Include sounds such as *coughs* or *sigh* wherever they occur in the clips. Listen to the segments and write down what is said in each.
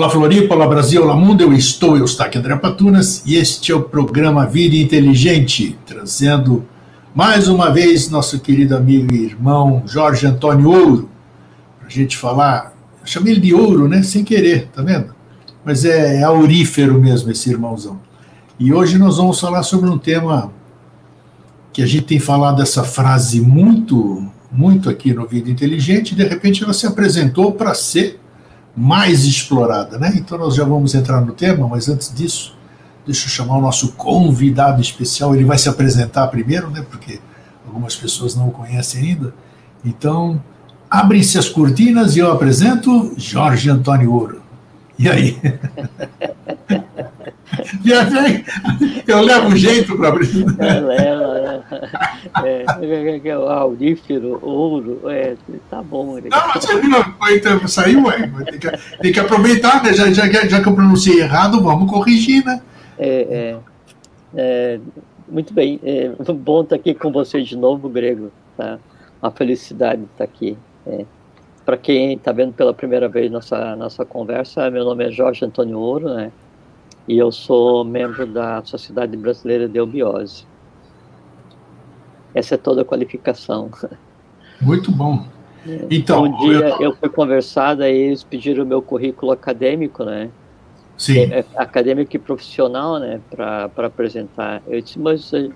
Olá Floripa, olá Brasil, olá mundo, eu estou, eu estou aqui André Patunas e este é o programa Vida Inteligente, trazendo mais uma vez nosso querido amigo e irmão Jorge Antônio Ouro, para a gente falar, eu chamei ele de Ouro, né, sem querer, tá vendo? Mas é, é aurífero mesmo esse irmãozão. E hoje nós vamos falar sobre um tema que a gente tem falado essa frase muito, muito aqui no Vida Inteligente, e de repente ela se apresentou para ser mais explorada, né? Então nós já vamos entrar no tema, mas antes disso, deixa eu chamar o nosso convidado especial. Ele vai se apresentar primeiro, né? Porque algumas pessoas não o conhecem ainda. Então, abrem-se as cortinas e eu apresento Jorge Antônio Ouro. *laughs* E aí? Eu levo jeito para abrir. Leva, é, é, é, o aurífero, ouro, é, tá bom. Né? Não, você viu, então, saiu, ué, tem que, tem que aproveitar, né? Já, já, já que eu pronunciei errado, vamos corrigir, né? É, é, é muito bem, é bom estar aqui com você de novo, Grego, tá? Uma felicidade estar aqui. É. Para quem está vendo pela primeira vez nossa, nossa conversa, meu nome é Jorge Antônio Ouro, né? e eu sou membro da Sociedade Brasileira de Eubiose. Essa é toda a qualificação. Muito bom. Então, um dia eu, eu fui conversar, aí eles pediram o meu currículo acadêmico, né? Sim. É, é, acadêmico e profissional, né, para apresentar. Eu disse, mas eh,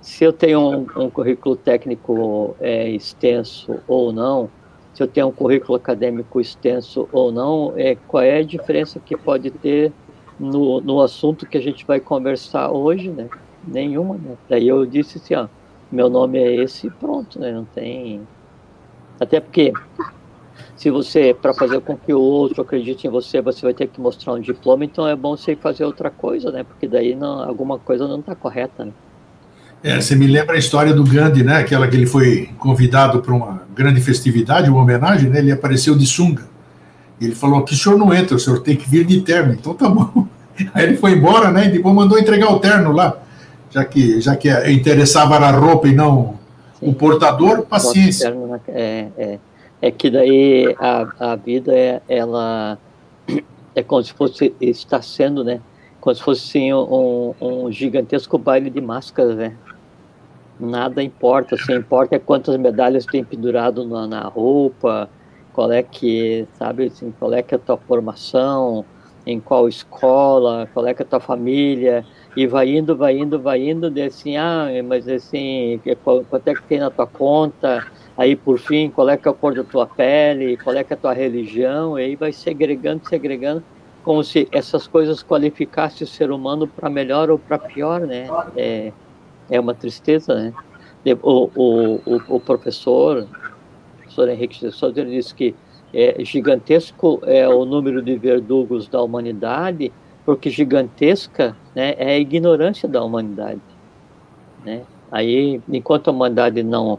se eu tenho um, um currículo técnico é, extenso ou não, se eu tenho um currículo acadêmico extenso ou não, é, qual é a diferença que pode ter no, no assunto que a gente vai conversar hoje, né? Nenhuma, né? Daí eu disse assim, ó, meu nome é esse pronto, né? Não tem... Até porque, se você, para fazer com que o outro acredite em você, você vai ter que mostrar um diploma, então é bom você fazer outra coisa, né? Porque daí não, alguma coisa não está correta, né? É, você me lembra a história do Gandhi, né? Aquela que ele foi convidado para uma grande festividade, uma homenagem, né? Ele apareceu de sunga. Ele falou que o senhor não entra, o senhor tem que vir de terno. Então tá bom. *laughs* Aí ele foi embora, né? E depois mandou entregar o terno lá, já que já que interessava a roupa e não Sim. o portador, paciência. É, é, é que daí a, a vida é ela é como se fosse está sendo, né? Como se fosse assim, um, um gigantesco baile de máscaras, né? Nada importa. O que importa é quantas medalhas tem pendurado na, na, roupa, qual é que, sabe, assim, qual é que é a tua formação, em qual escola, qual é que é a tua família, e vai indo, vai indo, vai indo, de assim, ah, mas assim, quanto é que tem na tua conta, aí por fim, qual é que é a cor da tua pele, qual é que é a tua religião, e aí vai segregando, segregando, como se essas coisas qualificassem o ser humano para melhor ou para pior, né? É, é uma tristeza, né? O, o, o, o professor, o professor Henrique Souza, ele disse que é, gigantesco é o número de verdugos da humanidade, porque gigantesca né, é a ignorância da humanidade. Né? Aí, enquanto a humanidade não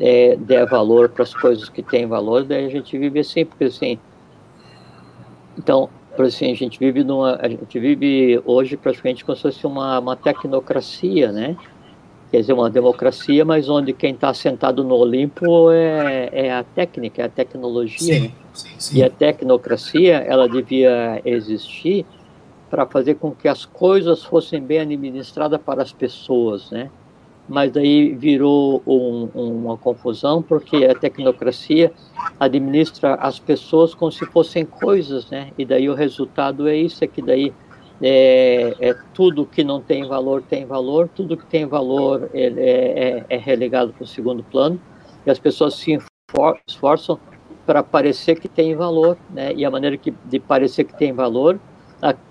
é, der valor para as coisas que têm valor, daí a gente vive assim, porque assim. Então, por assim, a gente vive numa, a gente vive hoje praticamente como se fosse uma, uma tecnocracia, né? Quer dizer, uma democracia, mas onde quem está sentado no Olimpo é, é, a técnica, é a tecnologia. Sim, sim, sim. E a tecnocracia, ela devia existir para fazer com que as coisas fossem bem administradas para as pessoas, né? Mas daí virou um, uma confusão, porque a tecnocracia administra as pessoas como se fossem coisas, né? E daí o resultado é isso, é que daí é, é, tudo que não tem valor tem valor, tudo que tem valor é, é, é relegado para o segundo plano, e as pessoas se esforçam para parecer que tem valor, né? e a maneira que, de parecer que tem valor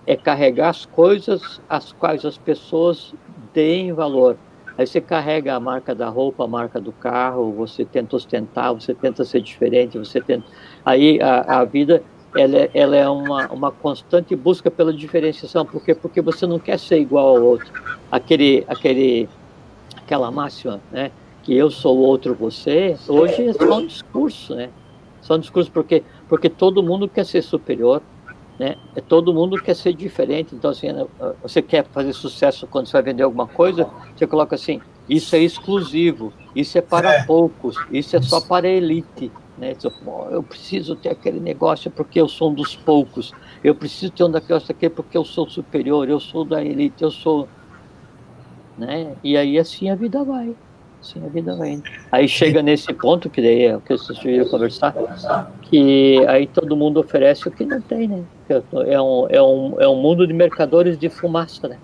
é carregar as coisas às quais as pessoas deem valor. Aí você carrega a marca da roupa, a marca do carro, você tenta ostentar, você tenta ser diferente, você tenta. Aí a, a vida ela, é, ela é uma, uma constante busca pela diferenciação, porque porque você não quer ser igual ao outro. Aquele aquele aquela máxima, né, que eu sou outro você, hoje é só um discurso, né? Só um discurso porque porque todo mundo quer ser superior, né? É, todo mundo quer ser diferente. Então assim, né, você quer fazer sucesso quando você vai vender alguma coisa, você coloca assim: isso é exclusivo, isso é para é. poucos, isso é só para a elite. Né? Eu preciso ter aquele negócio porque eu sou um dos poucos. Eu preciso ter um negócio aqui porque eu sou superior, eu sou da elite, eu sou. Né? E aí assim a vida vai. Assim a vida vai. Aí chega nesse ponto, que daí é o que vocês viram conversar, que aí todo mundo oferece o que não tem, né? É um, é um, é um mundo de mercadores de fumaça, né?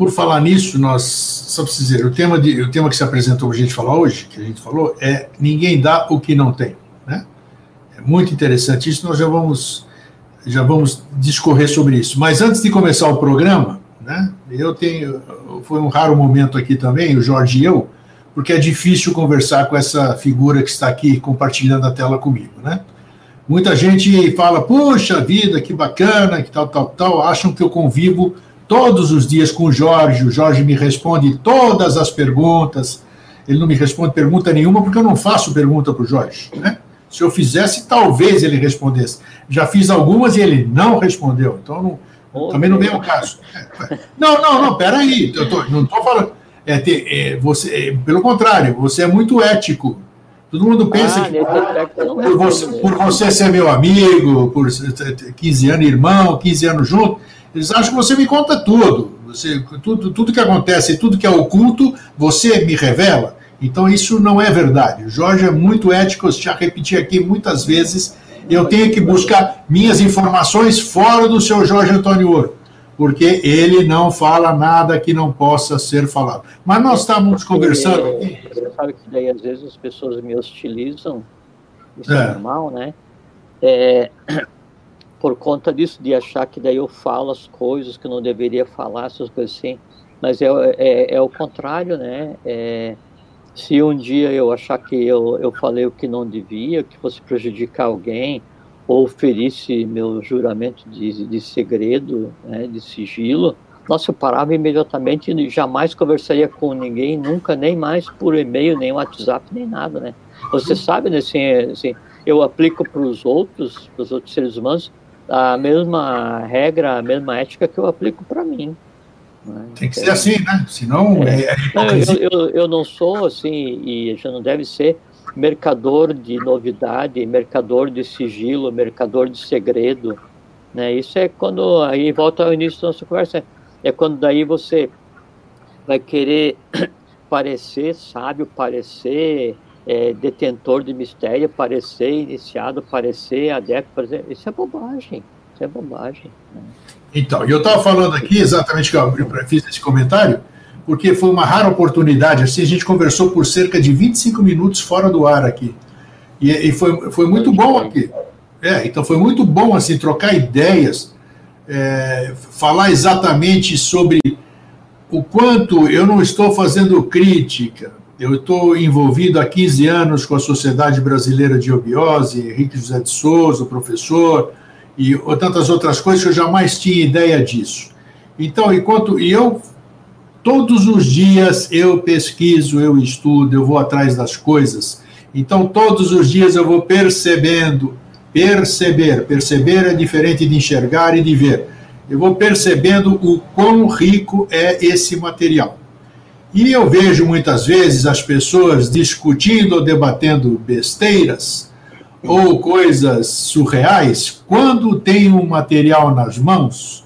Por falar nisso, nós, só preciso dizer, o tema, de, o tema que se apresentou para a gente falar hoje, que a gente falou, é ninguém dá o que não tem. Né? É muito interessante isso, nós já vamos, já vamos discorrer sobre isso. Mas antes de começar o programa, né, eu tenho, foi um raro momento aqui também, o Jorge e eu, porque é difícil conversar com essa figura que está aqui compartilhando a tela comigo, né? Muita gente fala, puxa vida, que bacana, que tal, tal, tal, acham que eu convivo todos os dias com o Jorge, o Jorge me responde todas as perguntas, ele não me responde pergunta nenhuma porque eu não faço pergunta para o Jorge, né? Se eu fizesse, talvez ele respondesse. Já fiz algumas e ele não respondeu, então não, oh, também não vem ao caso. Não, não, não, peraí, eu tô, não estou falando. É, é, você, é, pelo contrário, você é muito ético. Todo mundo pensa ah, que por, você, por você ser meu amigo, por 15 anos irmão, 15 anos junto, eles acham que você me conta tudo. Você, tudo, tudo que acontece, tudo que é oculto, você me revela. Então isso não é verdade. O Jorge é muito ético, eu já repeti aqui muitas vezes. Eu tenho que buscar minhas informações fora do seu Jorge Antônio Ouro, porque ele não fala nada que não possa ser falado. Mas nós estávamos conversando. Aqui. Você sabe que daí às vezes as pessoas me hostilizam, isso é, é normal, né? É, por conta disso, de achar que daí eu falo as coisas que eu não deveria falar, essas coisas assim. Mas é, é, é o contrário, né? É, se um dia eu achar que eu, eu falei o que não devia, que fosse prejudicar alguém, ou ferisse meu juramento de, de segredo, né, de sigilo, nossa, eu parava imediatamente e jamais conversaria com ninguém, nunca, nem mais por e-mail, nem WhatsApp, nem nada, né? Você sabe, né, assim, assim eu aplico para os outros, para os outros seres humanos, a mesma regra, a mesma ética que eu aplico para mim. Né? Tem que ser assim, né? Senão é, é eu, eu, eu, não sou assim, e já não deve ser mercador de novidade, mercador de sigilo, mercador de segredo. Né? Isso é quando, aí volta ao início da nossa conversa, é quando daí você vai querer *coughs* parecer sábio, parecer é, detentor de mistério, parecer iniciado, parecer adepto, parecer... isso é bobagem, isso é bobagem. Né? Então, eu estava falando aqui exatamente que eu fiz esse comentário, porque foi uma rara oportunidade, assim, a gente conversou por cerca de 25 minutos fora do ar aqui, e, e foi, foi muito bom aqui. É, então foi muito bom, assim, trocar ideias, é, falar exatamente sobre o quanto eu não estou fazendo crítica, eu estou envolvido há 15 anos com a Sociedade Brasileira de Obiose, Henrique José de Souza, o professor, e tantas outras coisas que eu jamais tinha ideia disso. Então, enquanto e eu todos os dias eu pesquiso, eu estudo, eu vou atrás das coisas. Então, todos os dias eu vou percebendo, perceber, perceber é diferente de enxergar e de ver. Eu vou percebendo o quão rico é esse material. E eu vejo muitas vezes as pessoas discutindo ou debatendo besteiras ou coisas surreais quando tem um material nas mãos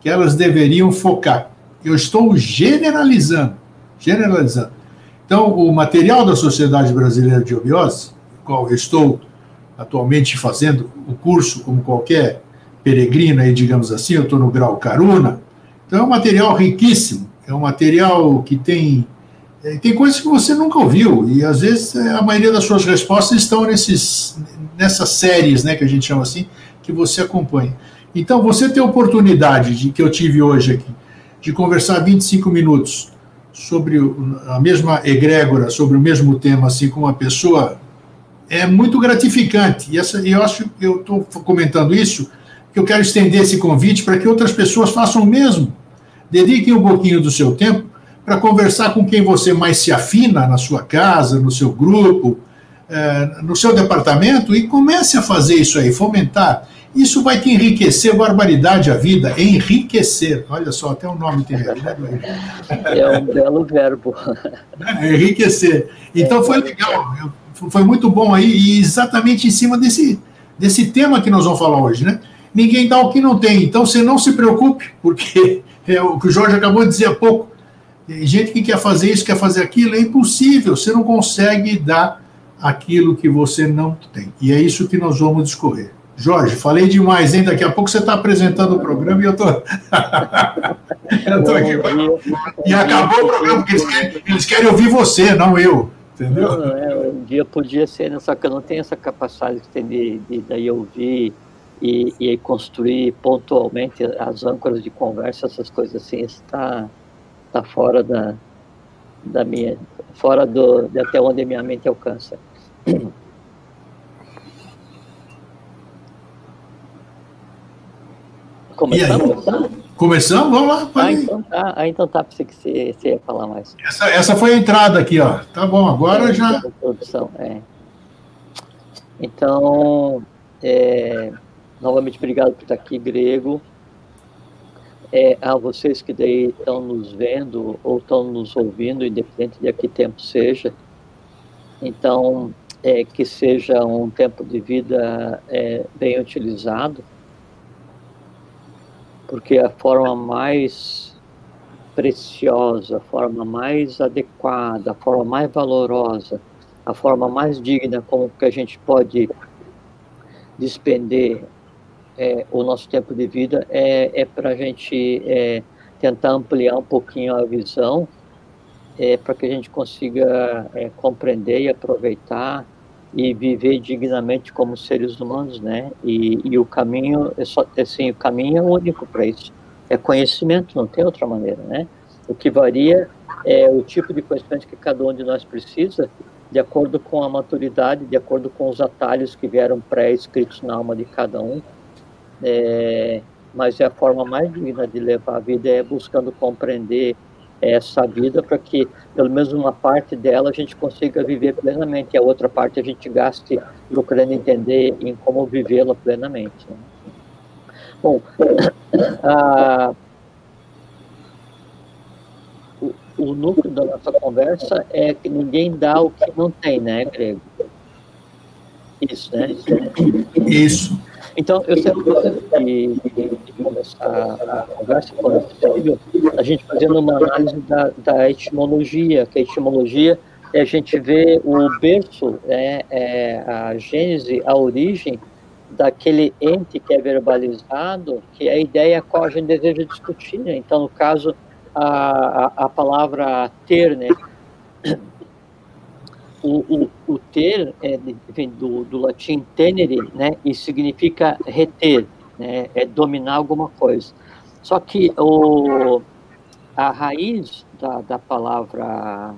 que elas deveriam focar. Eu estou generalizando, generalizando. Então, o material da Sociedade Brasileira de Obiose, qual eu estou atualmente fazendo o curso como qualquer peregrino aí, digamos assim, eu estou no grau Caruna, então é um material riquíssimo é um material que tem é, tem coisas que você nunca ouviu e às vezes é, a maioria das suas respostas estão nesses nessas séries, né, que a gente chama assim, que você acompanha. Então, você ter a oportunidade de que eu tive hoje aqui de conversar 25 minutos sobre a mesma egrégora, sobre o mesmo tema, assim, com uma pessoa, é muito gratificante. E essa, eu acho que eu estou comentando isso, que eu quero estender esse convite para que outras pessoas façam o mesmo Dedique um pouquinho do seu tempo para conversar com quem você mais se afina na sua casa, no seu grupo, é, no seu departamento e comece a fazer isso aí, fomentar. Isso vai te enriquecer, barbaridade a vida, enriquecer. Olha só, até o nome tem É um belo verbo. *laughs* É, enriquecer. Então foi legal. Foi muito bom aí, e exatamente em cima desse, desse tema que nós vamos falar hoje, né? Ninguém dá o que não tem, então você não se preocupe, porque é o que o Jorge acabou de dizer há pouco. Tem gente que quer fazer isso, quer fazer aquilo, é impossível, você não consegue dar aquilo que você não tem. E é isso que nós vamos discorrer. Jorge, falei demais, hein? Daqui a pouco você está apresentando o programa e eu tô... *laughs* tô aqui. E acabou o programa, porque eles querem, eles querem ouvir você, não eu. Entendeu? Não, é, um dia podia ser, né? só que eu não tenho essa capacidade de, de, de daí ouvir e, e construir pontualmente as âncoras de conversa, essas coisas assim, está tá fora da, da minha, fora do, de até onde a minha mente alcança. Começamos? Começamos? Vamos lá. Ah então, tá, ah, então tá. Pensei que você, você ia falar mais. Essa, essa foi a entrada aqui, ó. Tá bom, agora é, já. Introdução, é. Então, é, novamente, obrigado por estar aqui, Grego. É, a vocês que daí estão nos vendo ou estão nos ouvindo, independente de que tempo seja. Então, é, que seja um tempo de vida é, bem utilizado porque a forma mais preciosa, a forma mais adequada, a forma mais valorosa, a forma mais digna como que a gente pode despender é, o nosso tempo de vida é, é para a gente é, tentar ampliar um pouquinho a visão, é, para que a gente consiga é, compreender e aproveitar e viver dignamente como seres humanos, né? E, e o caminho é só assim, o caminho é único para isso. É conhecimento, não tem outra maneira, né? O que varia é o tipo de conhecimento que cada um de nós precisa, de acordo com a maturidade, de acordo com os atalhos que vieram pré-escritos na alma de cada um. É, mas a forma mais digna de levar a vida é buscando compreender essa vida para que, pelo menos uma parte dela, a gente consiga viver plenamente e a outra parte a gente gaste procurando entender em como vivê-la plenamente. Né? Bom, *coughs* a, o, o núcleo da nossa conversa é que ninguém dá o que não tem, né, Grego? Isso, né? Isso. Então, eu sempre gosto de, começar a conversa, quando possível, a gente fazendo uma análise da, da etimologia, que a etimologia é a gente ver o berço, é, é, a gênese, a origem daquele ente que é verbalizado, que é a ideia a qual a gente deseja discutir. Né? Então, no caso, a, a, a palavra ter, né? O, o, o ter é, vem do, do latim tenere, né, e significa reter, né, é dominar alguma coisa. Só que o, a raiz da, da palavra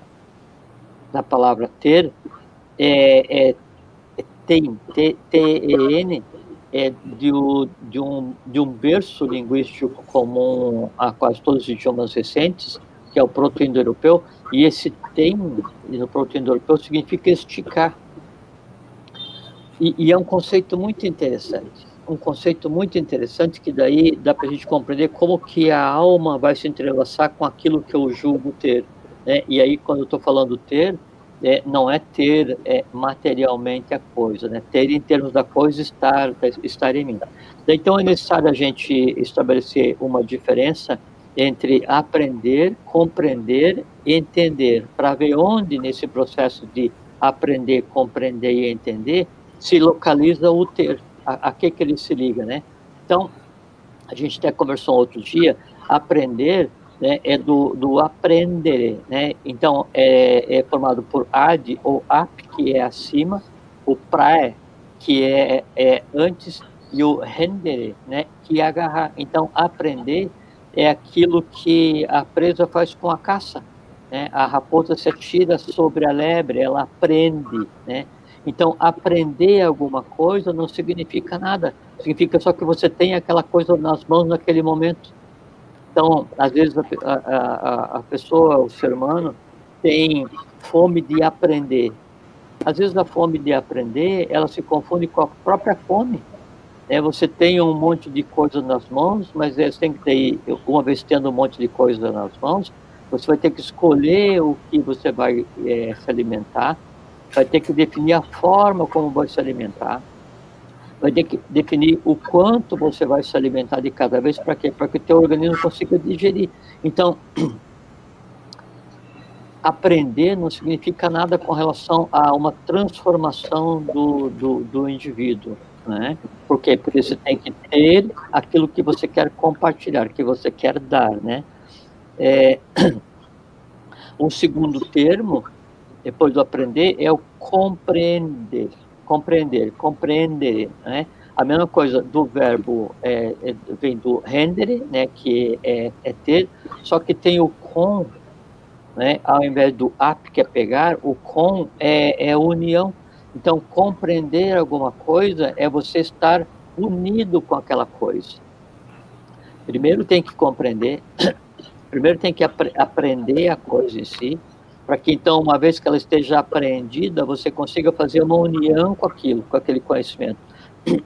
da palavra ter é, é, é tem, T-E-N, é de, de, um, de um berço linguístico comum a quase todos os idiomas recentes, que é o proto-indo-europeu, e esse tem no proto-indo-europeu significa esticar. E, e, é um conceito muito interessante, um conceito muito interessante que daí dá para a gente compreender como que a alma vai se entrelaçar com aquilo que eu julgo ter. Né? E aí, quando eu estou falando ter, é, não é ter é, materialmente a coisa, né? ter em termos da coisa estar, estar em mim. Então é necessário a gente estabelecer uma diferença entre aprender, compreender e entender, para ver onde nesse processo de aprender, compreender e entender se localiza o ter, a, a que, que ele se liga, né? Então, a gente até conversou outro dia, aprender né, é do, do aprender, né? Então, é, é formado por ad ou ap, que é acima, o prae, que é, é antes, e o rendere, né, que é agarrar. Então, aprender é aquilo que a presa faz com a caça. Né? A raposa se atira sobre a lebre, ela aprende. Né? Então, aprender alguma coisa não significa nada. Significa só que você tem aquela coisa nas mãos naquele momento. Então, às vezes, a, a, a pessoa, o ser humano, tem fome de aprender. Às vezes, a fome de aprender, ela se confunde com a própria fome. É, você tem um monte de coisa nas mãos, mas é, você tem que ter, uma vez tendo um monte de coisa nas mãos, você vai ter que escolher o que você vai é, se alimentar, vai ter que definir a forma como vai se alimentar, vai ter que definir o quanto você vai se alimentar de cada vez, para quê? Para que o teu organismo consiga digerir. Então, *clears throat* aprender não significa nada com relação a uma transformação do, do, do indivíduo. Né? Por? Porque você tem que ter aquilo que você quer compartilhar, que você quer dar. Né? É, *clears throat* um segundo termo, depois do aprender, é o compreender. Compreender, compreender. Né? A mesma coisa do verbo é, é, vem do rendere, né, que é, é ter, só que tem o com né? Ao invés do ap, que é pegar, o com é, é união. Então, compreender alguma coisa é você estar unido com aquela coisa. Primeiro tem que compreender, *clears throat* primeiro tem que ap aprender a coisa em si, para que então, uma vez que ela esteja aprendida, você consiga fazer uma união com aquilo, com aquele conhecimento. *clears throat*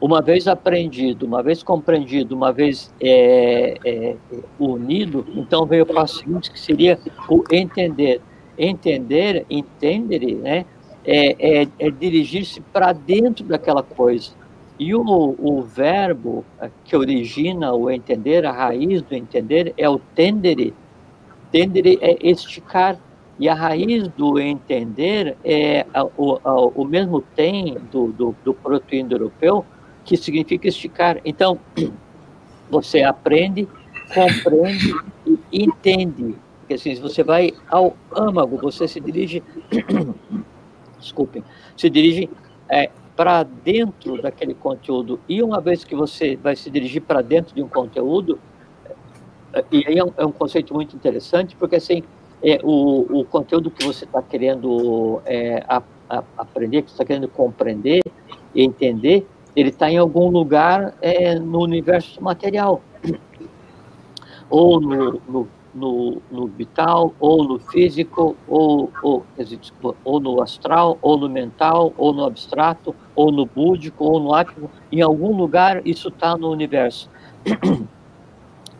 Uma vez aprendido, uma vez compreendido, uma vez é, é, unido, então veio o passo seguinte, que seria o entender. Entender, entender, né, é, é, é dirigir-se para dentro daquela coisa. E o, o verbo que origina o entender, a raiz do entender, é o tendere. Tendere é esticar. E a raiz do entender é o, o, o mesmo tem do, do, do proto-indo-europeu, que significa esticar. Então, *clears throat* você aprende, compreende e entende. Porque assim, você vai ao âmago, você se dirige, *clears throat* desculpem, se dirige é, para dentro daquele conteúdo. E uma vez que você vai se dirigir para dentro de um conteúdo, é, e aí é um, é um, conceito muito interessante, porque assim, é, o, o conteúdo que você está querendo é, a, a, aprender, que você está querendo compreender e entender, ele está em algum lugar é, no universo material, ou no, no, no, no, vital, ou no físico, ou, ou, ou no astral, ou no mental, ou no abstrato, ou no búdico, ou no ático, em algum lugar isso está no universo. *clears throat*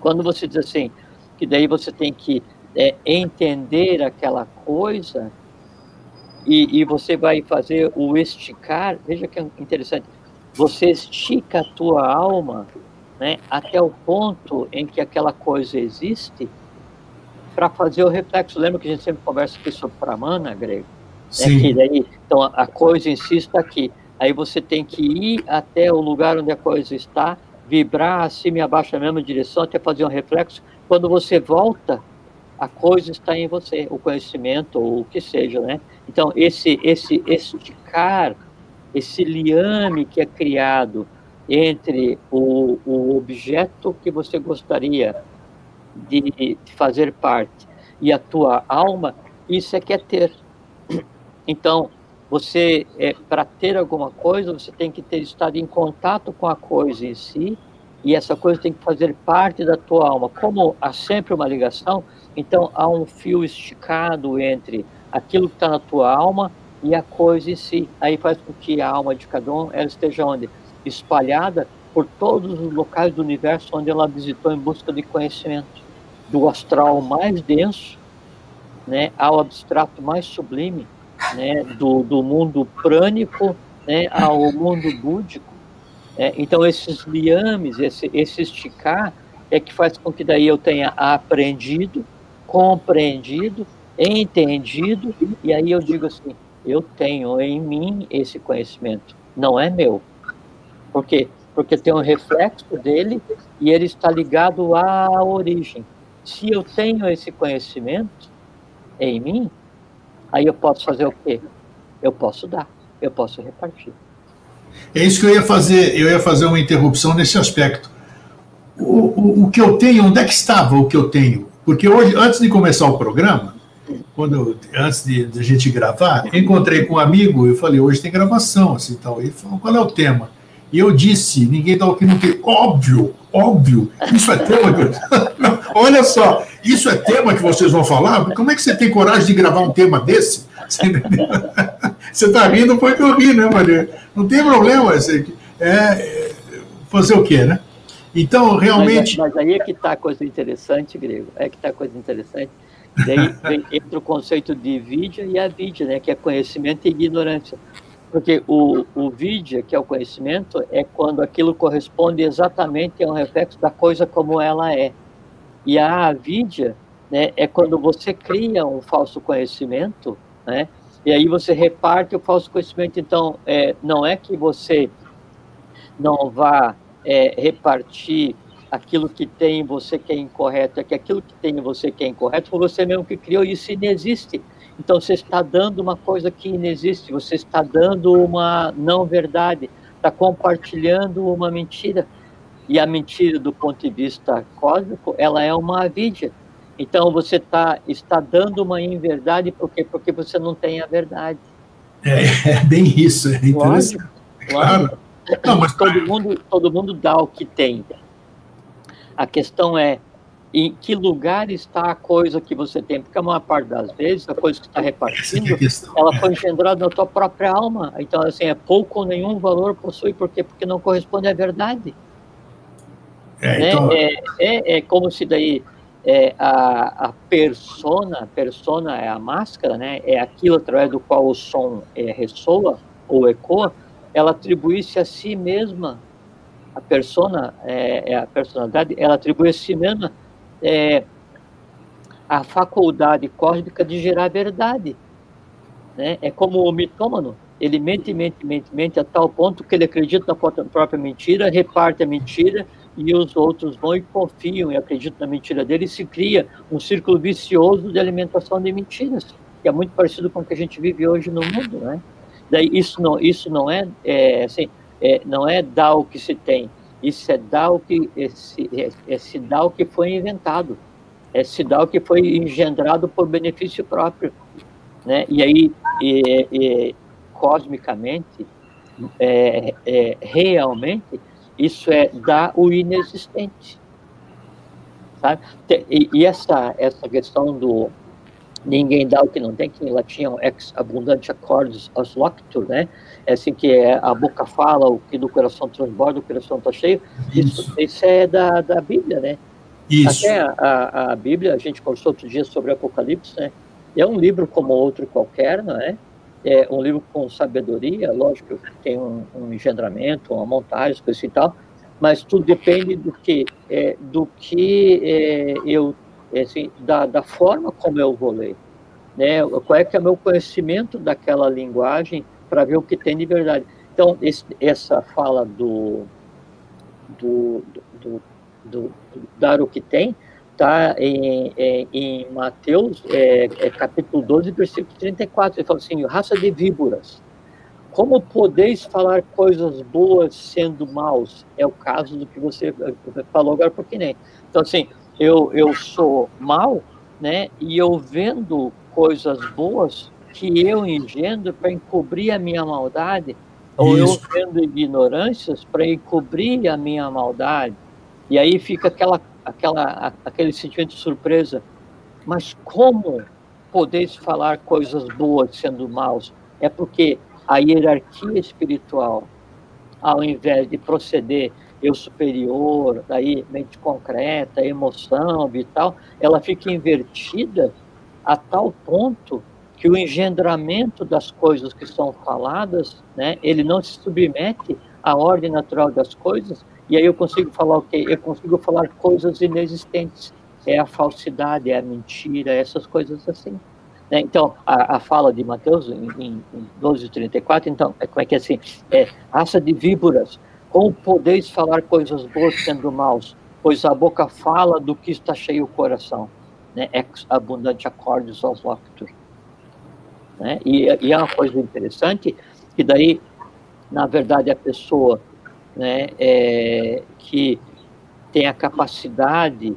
Quando você diz assim, que daí você tem que é, entender aquela coisa, e, e, você vai fazer o esticar, veja que é interessante, você estica a tua alma né, até o ponto em que aquela coisa existe para fazer o reflexo. Lembra que a gente sempre conversa aqui sobre Pramana, grego? Sim. É daí, então, a coisa em si está aqui. Aí você tem que ir até o lugar onde a coisa está, vibrar acima e abaixo na mesma direção até fazer um reflexo. Quando você volta, a coisa está em você, o conhecimento ou o que seja, né? Então, esse, esse esticar esse liame que é criado entre o, o objeto que você gostaria de, de fazer parte e a tua alma, isso é que é ter. Então, você, é, para ter alguma coisa, você tem que ter estado em contato com a coisa em si, e essa coisa tem que fazer parte da tua alma. Como há sempre uma ligação, então há um fio esticado entre aquilo que está na tua alma e a coisa em si. Aí faz com que a alma de cada um ela esteja onde? Espalhada por todos os locais do universo onde ela visitou em busca de conhecimento. Do astral mais denso né, ao abstrato mais sublime, né, do, do mundo prânico né, ao mundo búdico. É, então, esses liames, esse, esse esticar, é que faz com que daí eu tenha aprendido, compreendido, entendido, e aí eu digo assim, eu tenho em mim esse conhecimento, não é meu. Por quê? Porque tem um reflexo dele e ele está ligado à origem. Se eu tenho esse conhecimento em mim, aí eu posso fazer o quê? Eu posso dar, eu posso repartir. É isso que eu ia fazer, eu ia fazer uma interrupção nesse aspecto. O, o, o que eu tenho, onde é que estava o que eu tenho? Porque hoje, antes de começar o programa, quando antes de, de, a gente gravar, encontrei com um amigo, eu falei, hoje tem gravação, assim, tal. Ele falou, qual é o tema? E eu disse, ninguém está aqui, não tem. Óbvio, óbvio, isso é tema. não, *laughs* olha só, isso é tema que vocês vão falar? Como é que você tem coragem de gravar um tema desse? *laughs* Você está rindo, foi que eu ri, né, Maria? Não tem problema. É, é, fazer o quê, né? Então, realmente. Mas, mas aí é que está a coisa interessante, Grego, é que está a coisa interessante Daí entra o conceito de vidya e a vidya, né, que é conhecimento e ignorância. Porque o, o vidya, que é o conhecimento, é quando aquilo corresponde exatamente a um reflexo da coisa como ela é. E a avidya né, é quando você cria um falso conhecimento, né, e aí você reparte o falso conhecimento. Então, é, não é que você não vá é, repartir aquilo que tem em você que é incorreto, é que aquilo que tem em você que é incorreto foi você mesmo que criou, isso inexiste. Então você está dando uma coisa que inexiste, você está dando uma não verdade, está compartilhando uma mentira. E a mentira, do ponto de vista cósmico, ela é uma avídia. Então você tá, está dando uma inverdade porque porque você não tem a verdade. É, é bem isso, é interessante. Lógico, claro. Não, mas todo mundo todo mundo dá o que tem. A questão é em que lugar está a coisa que você tem, porque a maior parte das vezes a coisa que está repartindo, é ela foi engendrada na tua própria alma. Então assim é pouco ou nenhum valor possui porque porque não corresponde à verdade. É, né? então... é, é, é como se daí é, a, a persona, a persona é a máscara, né? É aquilo através do qual o som é, ressoa ou ecoa, ela atribuísse a si mesma, a persona, é, é a personalidade, ela atribui a si mesma é, a faculdade cósmica de gerar verdade. Né? É como o mitômano, ele mente, mente, mente, mente a tal ponto que ele acredita na própria mentira, reparte a mentira e os outros vão e confiam e acreditam na mentira dele e se cria um círculo vicioso de alimentação de mentiras, que é muito parecido com o que a gente vive hoje no mundo, né? Daí isso não, isso não é, é assim, é, não é dar o que se tem, isso é dar o que esse, é, é dar o que foi inventado, é o que foi engendrado por benefício próprio, né? E aí, e, e, cosmicamente, é, é, realmente isso é dar o inexistente. Sabe? E, e essa, essa questão do ninguém dá o que não tem, que em latim é um ex abundante accordes os loctor, né? É assim que é, a boca fala, o que do coração transborda, o coração está cheio. Isso. isso, isso é da, da Bíblia, né? Isso. Até a, a, a, Bíblia, a gente conversou outro dia sobre o Apocalipse, né? É um livro como outro qualquer, não é? é um livro com sabedoria, lógico, tem um, um engendramento, uma montagem, coisa e tal, mas tudo depende do que, é, do que é, eu, assim, da, da forma como eu vou ler, né? Qual é que é o meu conhecimento daquela linguagem para ver o que tem de verdade. Então, esse, essa fala do, do, do, do, dar o que tem, está em, em, em, Mateus, é, é, capítulo 12, versículo 34. Ele fala assim: raça de víboras, como podeis falar coisas boas sendo maus? É o caso do que você falou agora, porque nem. Então, assim, eu, eu sou mal, né? E eu vendo coisas boas que eu engendro para encobrir a minha maldade, ou eu vendo ignorâncias para encobrir a minha maldade. E aí fica aquela aquela, aquele sentimento de surpresa. Mas como podeis falar coisas boas sendo maus? É porque a hierarquia espiritual, ao invés de proceder eu superior, daí mente concreta, emoção vital, ela fica invertida a tal ponto que o engendramento das coisas que são faladas, né, ele não se submete à ordem natural das coisas, e aí eu consigo falar o quê? Eu consigo falar coisas inexistentes. É a falsidade, é a mentira, essas coisas assim. Né? Então, a, a, fala de Mateus em, em 12:34, então, é, como é que é assim? É, raça de víboras, como podeis falar coisas boas sendo maus? Pois a boca fala do que está cheio o coração. Né? Ex abundante acordes aos loctor. Né? E, e é uma coisa interessante, que daí, na verdade, a pessoa né, é, que tem a capacidade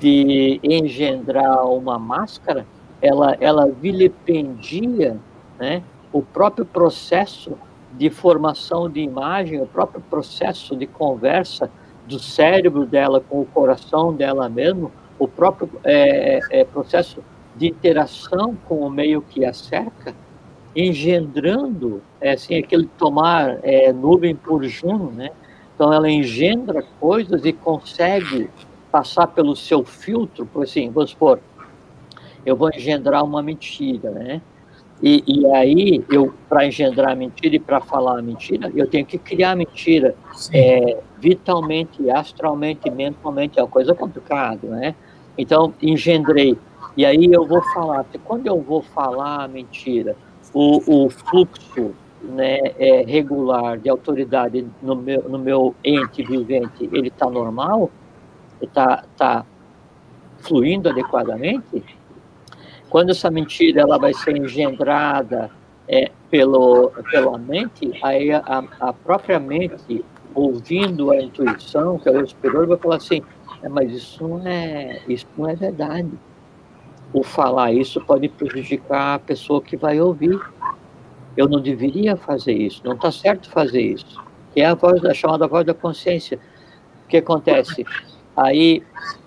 de engendrar uma máscara, ela, ela vilipendia né, o próprio processo de formação de imagem, o próprio processo de conversa do cérebro dela com o coração dela mesmo, o próprio é, é, processo de interação com o meio que a cerca, engendrando, é, assim, aquele tomar é, nuvem por junho, né? Então ela engendra coisas e consegue passar pelo seu filtro, por assim, vamos supor, eu vou engendrar uma mentira, né? E, e aí, eu para engendrar a mentira e para falar a mentira, eu tenho que criar a mentira é, vitalmente, astralmente, mentalmente, é uma coisa complicada, né? Então, engendrei. E aí eu vou falar, quando eu vou falar a mentira, o, o fluxo né, é, regular de autoridade no meu, no meu ente vivente, ele está normal? Está tá fluindo adequadamente? Quando essa mentira ela vai ser engendrada é, pelo, pela mente, aí a, a, própria mente, ouvindo a intuição, que é o superior, vai falar assim, é, mas isso não é, isso não é verdade. O falar isso pode prejudicar a pessoa que vai ouvir. Eu não deveria fazer isso, não está certo fazer isso. Que é a voz da chamada voz da consciência. O que acontece? Aí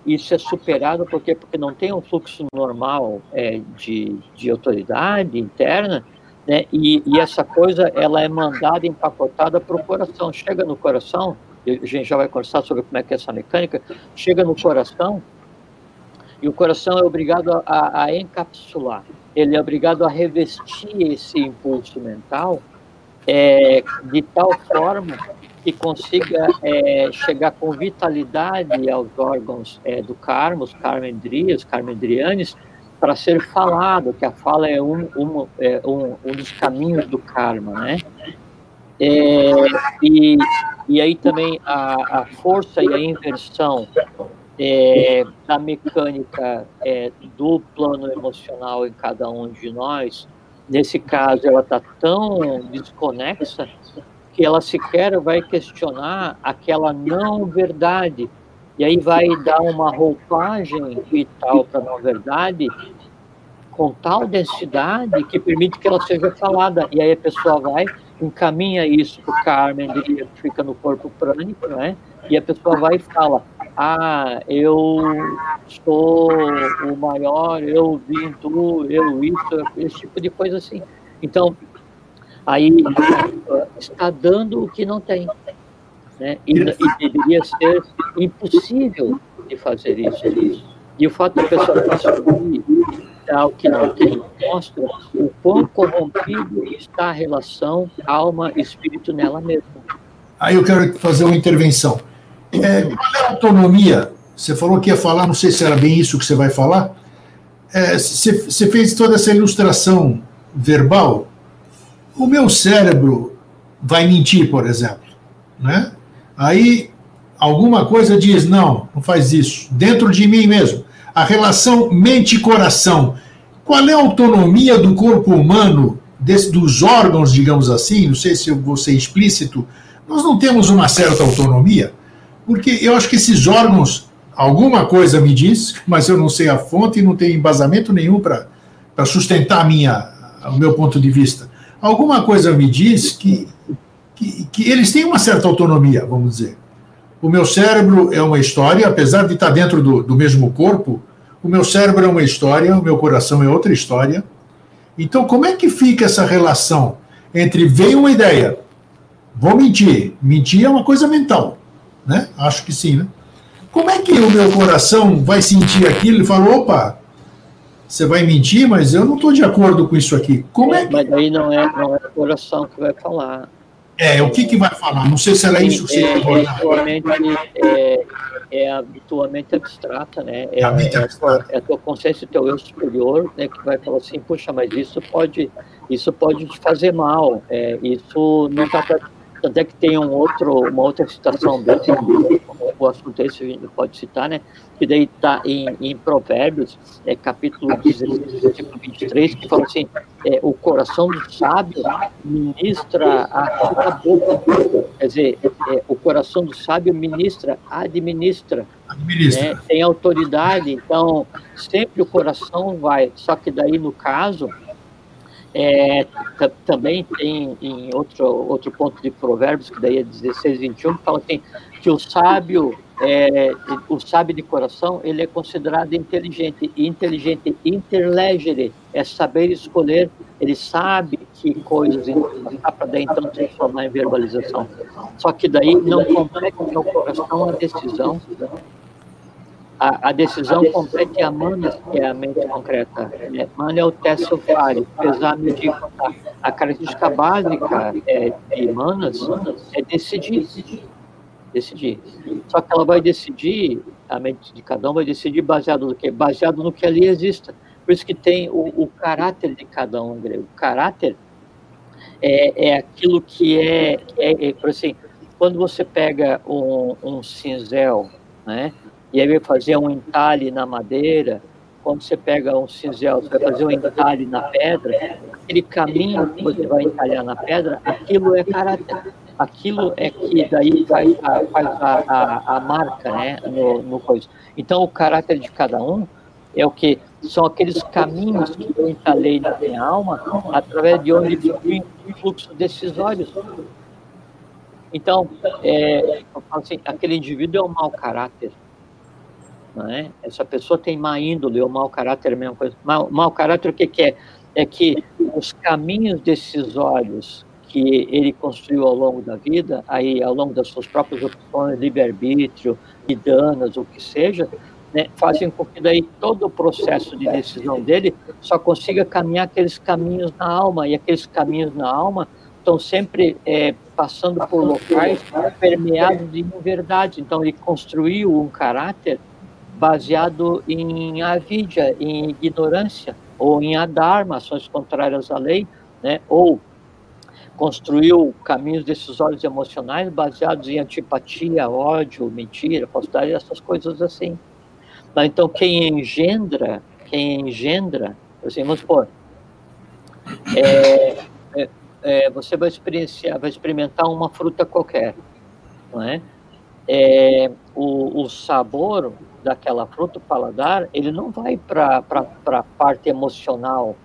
isso é superado porque porque não tem um fluxo normal é, de, de autoridade interna, né? E, e essa coisa ela é mandada empacotada para o coração. Chega no coração, a gente já vai conversar sobre como é que é essa mecânica. Chega no coração e o coração é obrigado a, a encapsular. Ele é obrigado a revestir esse impulso mental é, de tal forma que consiga é, chegar com vitalidade aos órgãos é, do karma, os karmendrias, karmendrianes, para ser falado, que a fala é um, um, é um, um dos caminhos do karma, né? É, e, e aí também a, a força e a inversão é, da mecânica é, do plano emocional em cada um de nós, nesse caso ela está tão desconexa que ela sequer vai questionar aquela não verdade. E aí vai dar uma roupagem vital para a não verdade com tal densidade que permite que ela seja falada. E aí a pessoa vai, encaminha isso para o Carmen, que fica no corpo prânico, né? E a pessoa vai e fala: Ah, eu sou o maior, eu vim tu, eu isso, esse tipo de coisa assim. Então, aí está dando o que não tem. Né? E, e deveria ser impossível de fazer isso. E o fato da pessoa consumir algo que não tem mostra o quão corrompido está a relação alma-espírito nela mesma. Aí eu quero fazer uma intervenção. É, qual é a autonomia? Você falou que ia falar, não sei se era bem isso que você vai falar. É, você, você fez toda essa ilustração verbal o meu cérebro vai mentir, por exemplo, né? Aí alguma coisa diz não, não faz isso. Dentro de mim mesmo, a relação mente-coração. Qual é a autonomia do corpo humano, desse, dos órgãos, digamos assim? Não sei se eu vou ser explícito. Nós não temos uma certa autonomia, porque eu acho que esses órgãos, alguma coisa me diz, mas eu não sei a fonte e não tenho embasamento nenhum para sustentar minha, o meu ponto de vista alguma coisa me diz que, que, que, eles têm uma certa autonomia, vamos dizer. O meu cérebro é uma história, apesar de estar dentro do, do mesmo corpo, o meu cérebro é uma história, o meu coração é outra história. Então, como é que fica essa relação entre vem uma ideia, vou mentir, mentir é uma coisa mental, né? Acho que sim, né? Como é que o meu coração vai sentir aquilo e falar, opa, você vai mentir, mas eu não estou de acordo com isso aqui. Como é, é que... Mas aí não é, não é o coração que vai falar. É, o que, que vai falar? Não sei se era isso que você é, é, é, é a tua mente abstrata, né? É, é, a, mente abstrata. é a tua consciência, teu eu superior, né, que vai falar assim, puxa, mas isso pode, isso pode te fazer mal, é, isso não está tanto é que tem um outro, uma outra citação dele, o assunto esse a gente pode citar, né? Que daí está em, em, Provérbios, é, capítulo 16, versículo 23, que fala assim: é, o coração do sábio ministra a boca. Quer dizer, é, o coração do sábio ministra, administra. Administra. Né? Tem autoridade, então sempre o coração vai. Só que daí, no caso, é, também tem em outro, outro ponto de Provérbios, que daí é 16, 21, que fala assim, que o sábio, é, o sábio de coração, ele é considerado inteligente, e inteligente interlegere, é saber escolher, ele sabe que coisas dá para então transformar em verbalização. Só que daí não compete no coração a decisão a, a, decisão compete a Manas, que é a mente concreta. É, Mana é o teste fare, pesar, medir, contar. A característica básica é, de Manas é decidir. Decidir. Só que ela vai decidir, a mente de cada um vai decidir baseado no quê? Baseado no que ali exista. Por isso que tem o, o caráter de cada um grego. O caráter é, é aquilo que é, é, é, por assim, quando você pega um, um cinzel, né? E aí vai fazer um entalhe na madeira, quando você pega um cinzel, você vai fazer um entalhe na pedra, aquele caminho que você vai entalhar na pedra, aquilo é caráter. Aquilo é que daí faz a, faz a, a, a marca né, no, no coisa. Então, o caráter de cada um é o que? São aqueles caminhos que eu entalhei na minha alma, através de onde flui o fluxo decisórios. Então, é, assim, aquele indivíduo é um mau caráter. É? Essa pessoa tem má índole ou mau caráter, é a mesma coisa. Mau, mau caráter, o que, que é? É que os caminhos decisórios que ele construiu ao longo da vida, aí ao longo das suas próprias opções, livre-arbítrio, danas, o que seja, né, fazem com que daí todo o processo de decisão dele só consiga caminhar aqueles caminhos na alma, e aqueles caminhos na alma estão sempre é, passando por locais permeados de inverdade. Então, ele construiu um caráter baseado em avidya, em ignorância, ou em adharma, ações contrárias à lei, né? ou construiu caminhos decisórios emocionais baseados em antipatia, ódio, mentira, falsidade, essas coisas assim. Então, quem engendra, quem engendra, assim, vamos supor, é, é, é, você vai experienciar, vai experimentar uma fruta qualquer, não é? é o, o sabor daquela fruta, o paladar, ele não vai para a parte emocional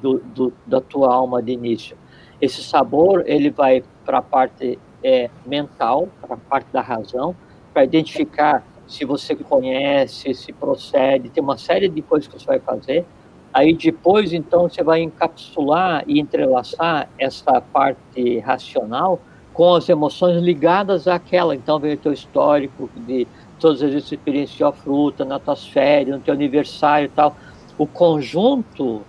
do, do, da tua alma de início. Esse sabor, ele vai para a parte é, mental, para a parte da razão, para identificar se você conhece, se procede, tem uma série de coisas que você vai fazer. Aí depois, então, você vai encapsular e entrelaçar essa parte racional com as emoções ligadas àquela. Então, vem o teu histórico de todas as você experienciou a fruta, na tua férias, no teu aniversário e tal. O conjunto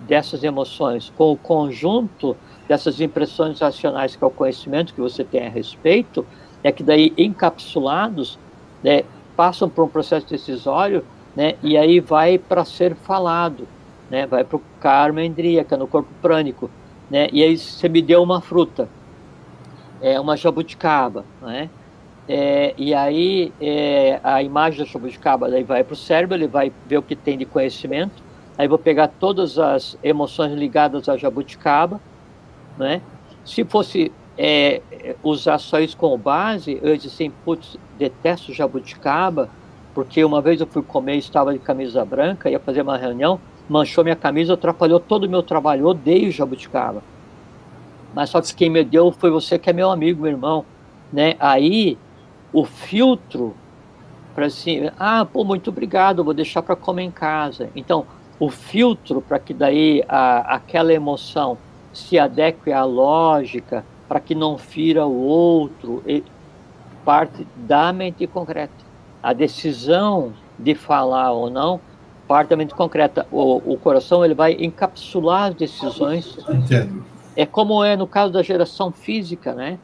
dessas emoções com o conjunto dessas impressões racionais, que é o conhecimento que você tem a respeito, é que daí, encapsulados, né, passam por um processo decisório, né, e aí vai para ser falado, né, vai para o karma endríaca, no corpo prânico, né, e aí você me deu uma fruta, é uma jabuticaba, né, é, e aí é, a imagem da jabuticaba daí vai para o cérebro, ele vai ver o que tem de conhecimento, aí vou pegar todas as emoções ligadas à jabuticaba, né, se fosse é, usar só isso como base, eu disse assim, putz, detesto jabuticaba, porque uma vez eu fui comer, estava de camisa branca, ia fazer uma reunião, manchou minha camisa, atrapalhou todo o meu trabalho, eu odeio jabuticaba. Mas só que quem me deu foi você que é meu amigo, meu irmão, né? Aí o filtro para assim, ah, pô, muito obrigado, vou deixar para comer em casa. Então, o filtro para que daí a, aquela emoção se adeque à lógica, para que não fira o outro, parte da mente concreta. A decisão de falar ou não parte da mente concreta. O, o coração ele vai encapsular as decisões. Entendo. É como é no caso da geração física, né?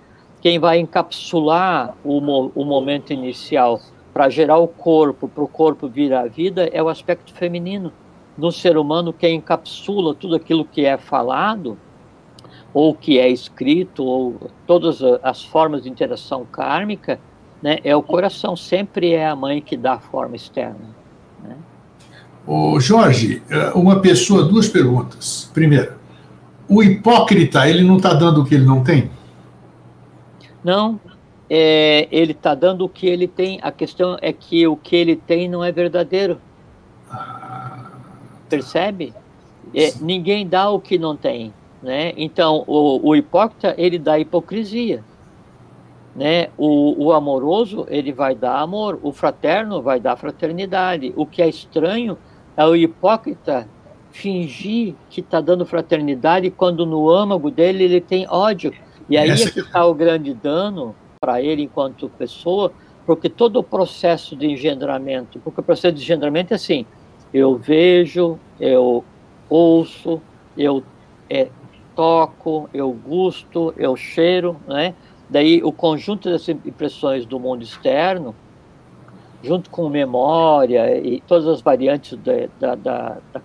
Quem vai encapsular o, o momento inicial para gerar o corpo, para o corpo vir à vida, é o aspecto feminino. No ser humano, quem encapsula tudo aquilo que é falado ou que é escrito, ou todas as formas de interação kármica, né, é o coração, sempre é a mãe que dá a forma externa. Né? Ô Jorge, é, uma pessoa, duas perguntas. Primeira, o hipócrita, ele não está dando o que ele não tem? Não, é, ele está dando o que ele tem. A questão é que o que ele tem não é verdadeiro. Ah, Percebe? É, ninguém dá o que não tem. Né? Então, o, o hipócrita, ele dá hipocrisia. Né? O, o amoroso, ele vai dar amor. O fraterno vai dar fraternidade. O que é estranho é o hipócrita fingir que está dando fraternidade quando no âmago dele ele tem ódio. E aí Essa... é que está o grande dano para ele enquanto pessoa, Porque todo o processo de engendramento, porque o processo de engendramento é assim, eu vejo, eu ouço, eu é, toco, eu gusto, eu cheiro, né? Daí o conjunto dessas impressões do mundo externo, junto com memória e todas as variantes da, da, da,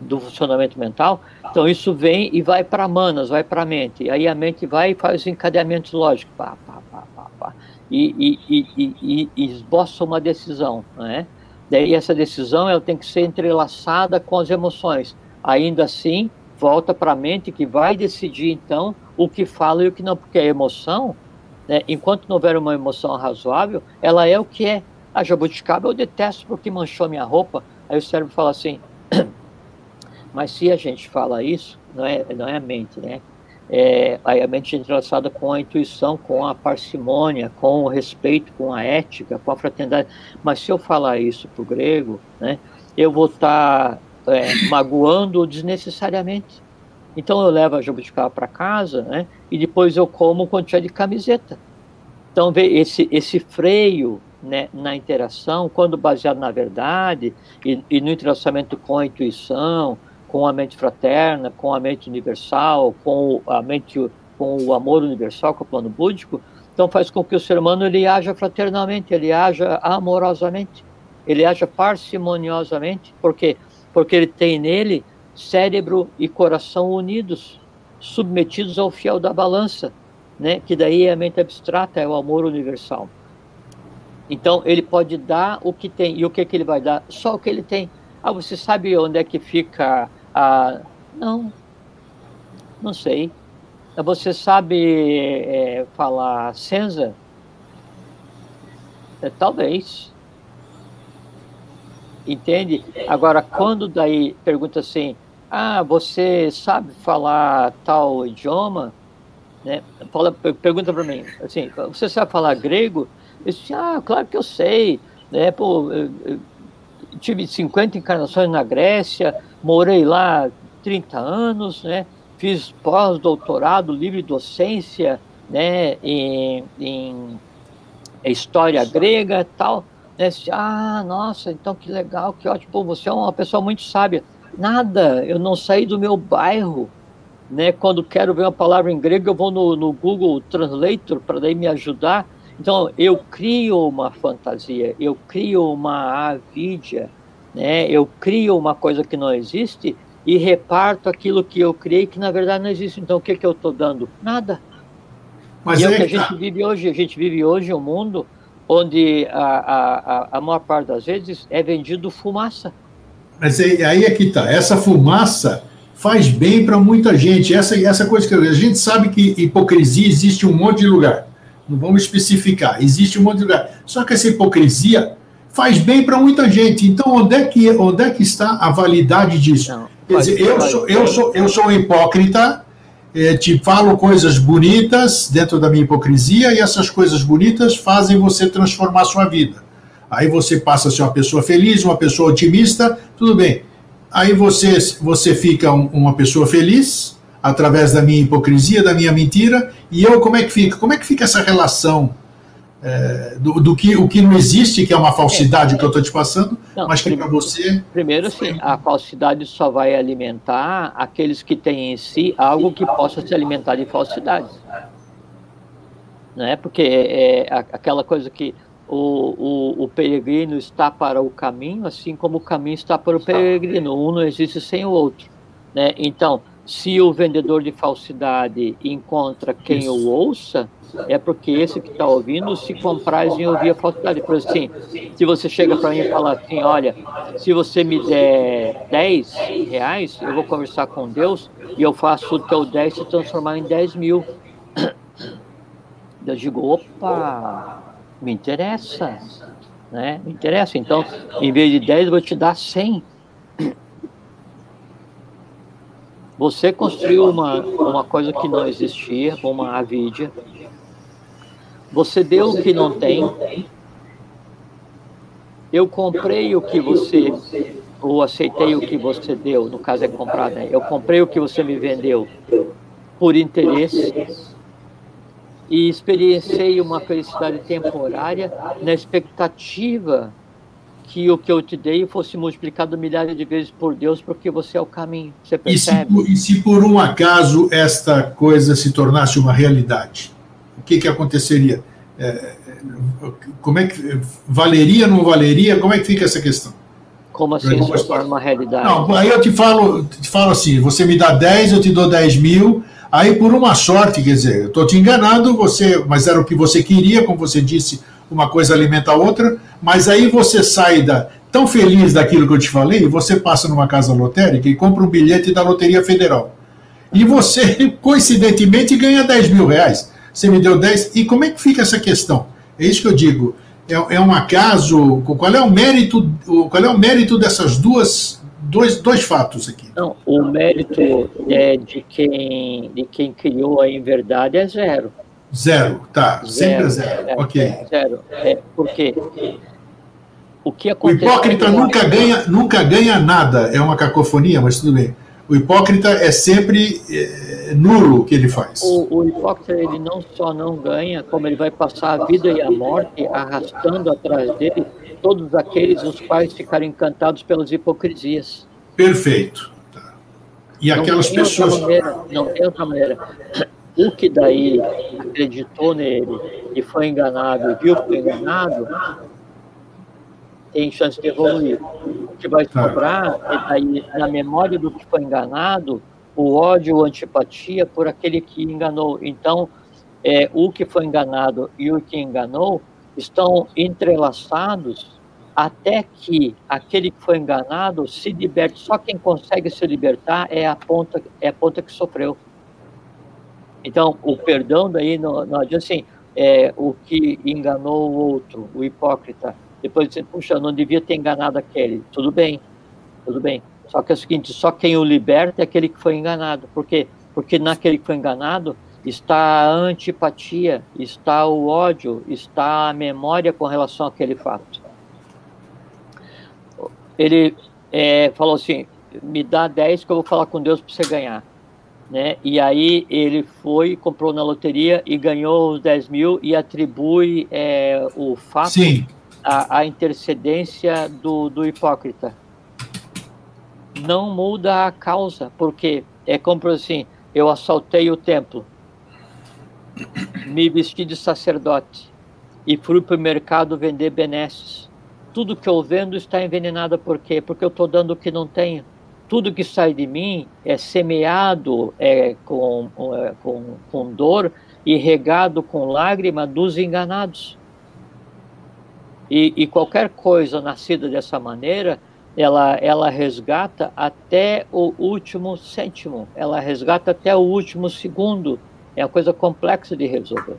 do funcionamento mental, então isso vem e vai para manas, vai para a mente. Aí a mente vai e faz encadeamentos lógicos, pá, pá, pá, pá, pá, e, e, e, e, esboça uma decisão, né? Daí essa decisão ela tem que ser entrelaçada com as emoções. Ainda assim, volta para a mente que vai decidir então o que fala e o que não, porque a emoção, né, enquanto não houver uma emoção razoável, ela é o que é. A jabuticaba eu detesto porque manchou minha roupa. Aí o cérebro fala assim, mas se a gente fala isso, não é, não é a mente, né? É, a mente é entrelaçada com a intuição, com a parcimônia, com o respeito, com a ética, com a fraternidade. Mas se eu falar isso para o grego, né, eu vou estar tá é, magoando desnecessariamente. Então eu levo a jabuticaba para casa, né? E depois eu como quando tiver de camiseta. Então vê esse esse freio né, na interação, quando baseado na verdade e, e, no entrelaçamento com a intuição, com a mente fraterna, com a mente universal, com a mente com o amor universal, com o plano búdico, então faz com que o ser humano ele haja fraternalmente, ele haja amorosamente, ele haja parcimoniosamente, porque porque ele tem nele cérebro e coração unidos, submetidos ao fiel da balança, né? que daí é a mente abstrata, é o amor universal. Então, ele pode dar o que tem. E o que, que ele vai dar? Só o que ele tem. Ah, você sabe onde é que fica a. Não, não sei. Você sabe é, falar Senza? É, talvez entende? Agora, quando daí pergunta assim, ah, você sabe falar tal idioma? Né? Fala, pergunta para mim, assim, você sabe falar grego? Eu disse, ah, claro que eu sei, né? Pô, eu tive 50 encarnações na Grécia, morei lá 30 anos, né? Fiz pós-doutorado, livre docência, né? Em, em história grega, tal. Né? Ah, nossa, então que legal, que ótimo. Pô, você é uma pessoa muito sábia. Nada, eu não saí do meu bairro. Né? Quando quero ver uma palavra em grego, eu vou no, no Google Translator para daí me ajudar. Então, eu crio uma fantasia, eu crio uma avidia, né? eu crio uma coisa que não existe e reparto aquilo que eu criei que na verdade não existe. Então, o que, que eu estou dando? Nada. Mas e é o que a gente vive hoje. A gente vive hoje um mundo onde a, a, a maior parte das vezes é vendido fumaça. Mas aí é que está. Essa fumaça faz bem para muita gente. Essa, essa coisa que a gente sabe que hipocrisia existe em um monte de lugar. Não vamos especificar. Existe um monte de lugar. Só que essa hipocrisia faz bem para muita gente. Então, onde é que, onde é que está a validade disso? Não, Quer dizer, eu sou, eu, sou, eu sou um hipócrita é, te falo coisas bonitas dentro da minha hipocrisia e essas coisas bonitas fazem você transformar a sua vida. Aí você passa a ser uma pessoa feliz, uma pessoa otimista, tudo bem. Aí você, você fica um, uma pessoa feliz através da minha hipocrisia, da minha mentira, e eu como é que fica? Como é que fica essa relação é, do, do, que o que não existe, que é uma falsidade é, que eu estou te passando, não, mas que para você. Primeiro, sim, a falsidade só vai alimentar aqueles que têm em si algo que possa se alimentar de falsidade. Né? Porque é, é aquela coisa que o, o, o, peregrino está para o caminho, assim como o caminho está para o peregrino. Um não existe sem o outro. Né? Então, se o vendedor de falsidade encontra quem Isso. o ouça, é porque esse que está ouvindo se compraz em ouvir a falsidade. Por assim, se você chega para mim e fala assim, olha, se você me der 10 reais, eu vou conversar com Deus e eu faço o teu 10 se transformar em 10 mil. Eu digo, opa, me interessa, né? Me interessa. Então, em vez de 10, eu vou te dar 100. Você construiu uma, uma coisa que não existia, uma avidia, você deu o que não tem. Eu comprei o que você, ou aceitei o que você deu, no caso é comprar, né? Eu comprei o que você me vendeu por interesse. e experienciei uma felicidade temporária na expectativa que o que eu te dei fosse multiplicado milhares de vezes por Deus, porque você é o caminho. Você percebe? E se, e se por um acaso esta coisa se tornasse uma realidade, o que, que aconteceria? É, como é que valeria, não valeria? Como é que fica essa questão? Como assim se torna uma realidade? Não, aí eu te falo, te falo assim: você me dá 10, eu te dou 10 mil. Aí, por uma sorte, quer dizer, eu estou te enganando, você, mas era o que você queria, como você disse, uma coisa alimenta a outra, mas aí você sai da, tão feliz daquilo que eu te falei, você passa numa casa lotérica e compra um bilhete da Loteria Federal. E você, *laughs* coincidentemente, ganha 10 mil reais. Você me deu 10. E como é que fica essa questão? É isso que eu digo. É, é um acaso. Qual é o mérito? Qual é o mérito dessas duas dois, dois fatos aqui? Não, o mérito é de quem de quem criou a inverdade é zero. Zero, tá. Zero, Sempre é zero. É, ok. É, zero. É, porque o que acontece. O hipócrita nunca ganha, nunca ganha nada. É uma cacofonia, mas tudo bem. O hipócrita é sempre é, nulo o que ele faz. O, o, hipócrita ele não só não ganha, como ele vai passar a vida e a morte arrastando atrás dele todos aqueles os quais ficaram encantados pelas hipocrisias. Perfeito. Tá. E não aquelas pessoas. Maneira, não tem outra maneira. O que daí acreditou nele e foi enganado, viu que foi enganado, tem chance de evoluir. O que vai tá. sobrar é daí, na memória do que foi enganado, o ódio ou antipatia por aquele que enganou. Então, é, o que foi enganado e o que enganou estão entrelaçados até que aquele que foi enganado se liberte. Só quem consegue se libertar é a ponta, é a ponta que sofreu. Então, o perdão daí não, não adianta assim, é, o que enganou o outro, o hipócrita. Depois você, puxa, não devia ter enganado aquele. Tudo bem, tudo bem. Só que é o seguinte, só quem o liberta é aquele que foi enganado. Por quê? Porque naquele que foi enganado, está a antipatia, está o ódio, está a memória com relação àquele fato. Ele é, falou assim: me dá 10 que eu vou falar com Deus para você ganhar. Né? E aí ele foi, comprou na loteria e ganhou os 10 mil e atribui é, o fato à, à intercedência do, do hipócrita. Não muda a causa, porque é como assim: eu assaltei o templo, me vesti de sacerdote e fui para o mercado vender benesses. Tudo que eu vendo está envenenado, por quê? Porque eu estou dando o que não tenho. Tudo que sai de mim é semeado é, com, é, com, com dor e regado com lágrima dos enganados. E, e, qualquer coisa nascida dessa maneira, ela, ela resgata até o último cêntimo, ela resgata até o último segundo é uma coisa complexa de resolver.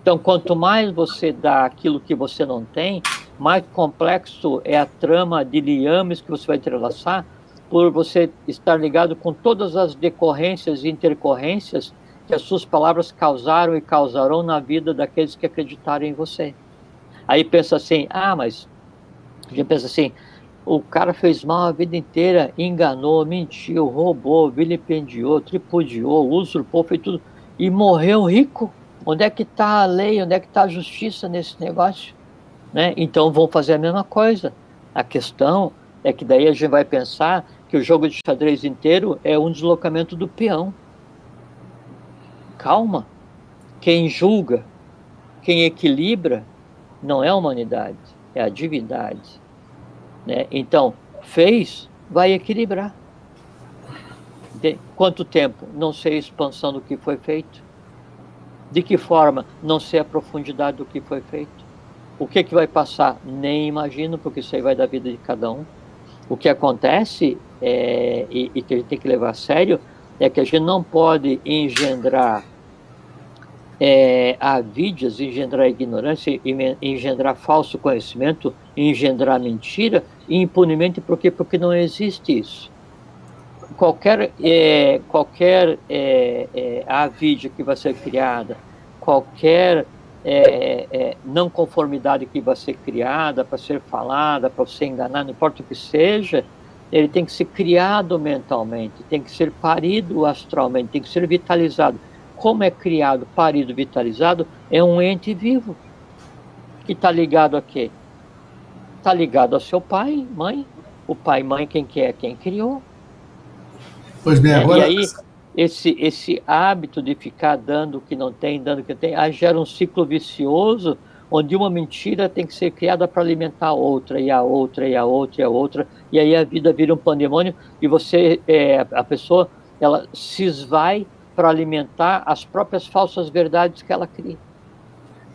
Então, quanto mais você dá aquilo que você não tem, mais complexo é a trama de liames que você vai entrelaçar por você estar ligado com todas as decorrências e intercorrências que as suas palavras causaram e causarão na vida daqueles que acreditaram em você. Aí pensa assim, ah, mas a gente pensa assim, o cara fez mal a vida inteira, enganou, mentiu, roubou, vilipendiou, tripudiou, usurpou, fez tudo e morreu rico. Onde é que está a lei? Onde é que está a justiça nesse negócio? Né? Então vão fazer a mesma coisa. A questão é que daí a gente vai pensar que o jogo de xadrez inteiro é um deslocamento do peão. Calma. Quem julga, quem equilibra, não é a humanidade, é a divindade. Né? Então, fez, vai equilibrar. De quanto tempo? Não sei a expansão do que foi feito. De que forma? Não sei a profundidade do que foi feito. O que, que vai passar? Nem imagino, porque isso aí vai da vida de cada um. O que acontece, é, e, e que a gente tem que levar a sério, é que a gente não pode engendrar é, avidias, engendrar ignorância, engendrar falso conhecimento, engendrar mentira impunemente, por quê? Porque não existe isso qualquer, é, qualquer é, é, avídia que vai ser criada, qualquer é, é, não conformidade que vai ser criada para ser falada, para ser enganado, não importa o que seja, ele tem que ser criado mentalmente, tem que ser parido astralmente, tem que ser vitalizado. como é criado, parido, vitalizado, é um ente vivo que está ligado a quê? Está ligado ao seu pai, mãe. O pai mãe, quem que é? Quem criou. Pois bem, agora... E aí, esse, esse hábito de ficar dando o que não tem, dando o que tem, aí gera um ciclo vicioso onde uma mentira tem que ser criada para alimentar a outra, e a outra, e a outra, e a outra, e aí a vida vira um pandemônio, e você, é, a pessoa, ela se esvai para alimentar as próprias falsas verdades que ela cria.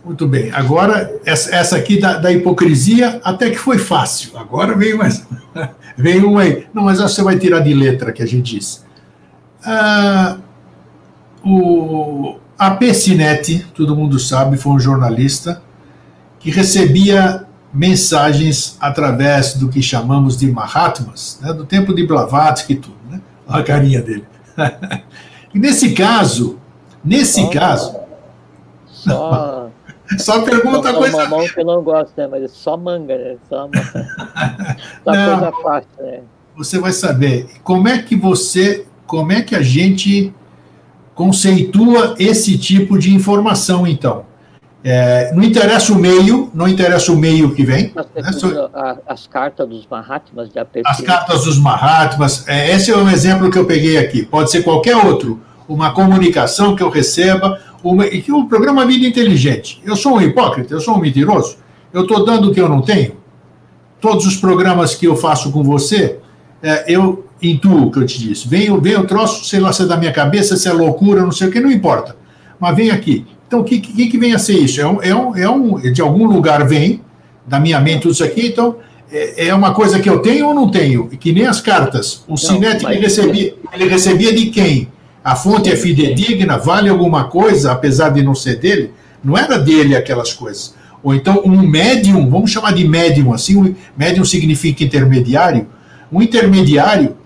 Muito bem. Agora, essa, aqui da, da, hipocrisia até que foi fácil. Agora veio mais. *laughs* veio uma aí. Não, mas você vai tirar de letra que a gente disse. Ah, o, a Pessinete, todo mundo sabe, foi um jornalista que recebia mensagens através do que chamamos de Mahatmas, né, do tempo de Blavatsky e tudo, né? Olha a carinha dele. *laughs* e nesse caso, nesse caso... Só... *laughs* Só pergunta só coisa. mão que eu não gosto, né? Mas é só manga, né? Só, *laughs* só não, coisa fácil, né? Você vai saber como é que você como é que a gente conceitua esse tipo de informação, então? É, não interessa o meio, não interessa o meio que vem. Né? As cartas dos Mahatmas de APC. As cartas dos Mahatmas, é, esse é um exemplo que eu peguei aqui. Pode ser qualquer outro. Uma comunicação que eu receba, uma, e que o programa Vida Inteligente. Eu sou um hipócrita, eu sou um mentiroso. Eu estou dando o que eu não tenho. Todos os programas que eu faço com você, é, eu intuo o que eu te disse. Vem, vem o troço, sei lá se é da minha cabeça, se é loucura, não sei o que, não importa. Mas vem aqui. Então, o que, que, que vem a ser isso? É um, é, um, é um, de algum lugar vem, da minha mente, tudo isso aqui, então é, é uma coisa que eu tenho ou não tenho? Que nem as cartas. O Sinete ele recebia, ele recebia de quem? A fonte é fidedigna, vale alguma coisa, apesar de não ser dele? Não era dele aquelas coisas. Ou então um médium, vamos chamar de médium assim, médium significa intermediário. Um intermediário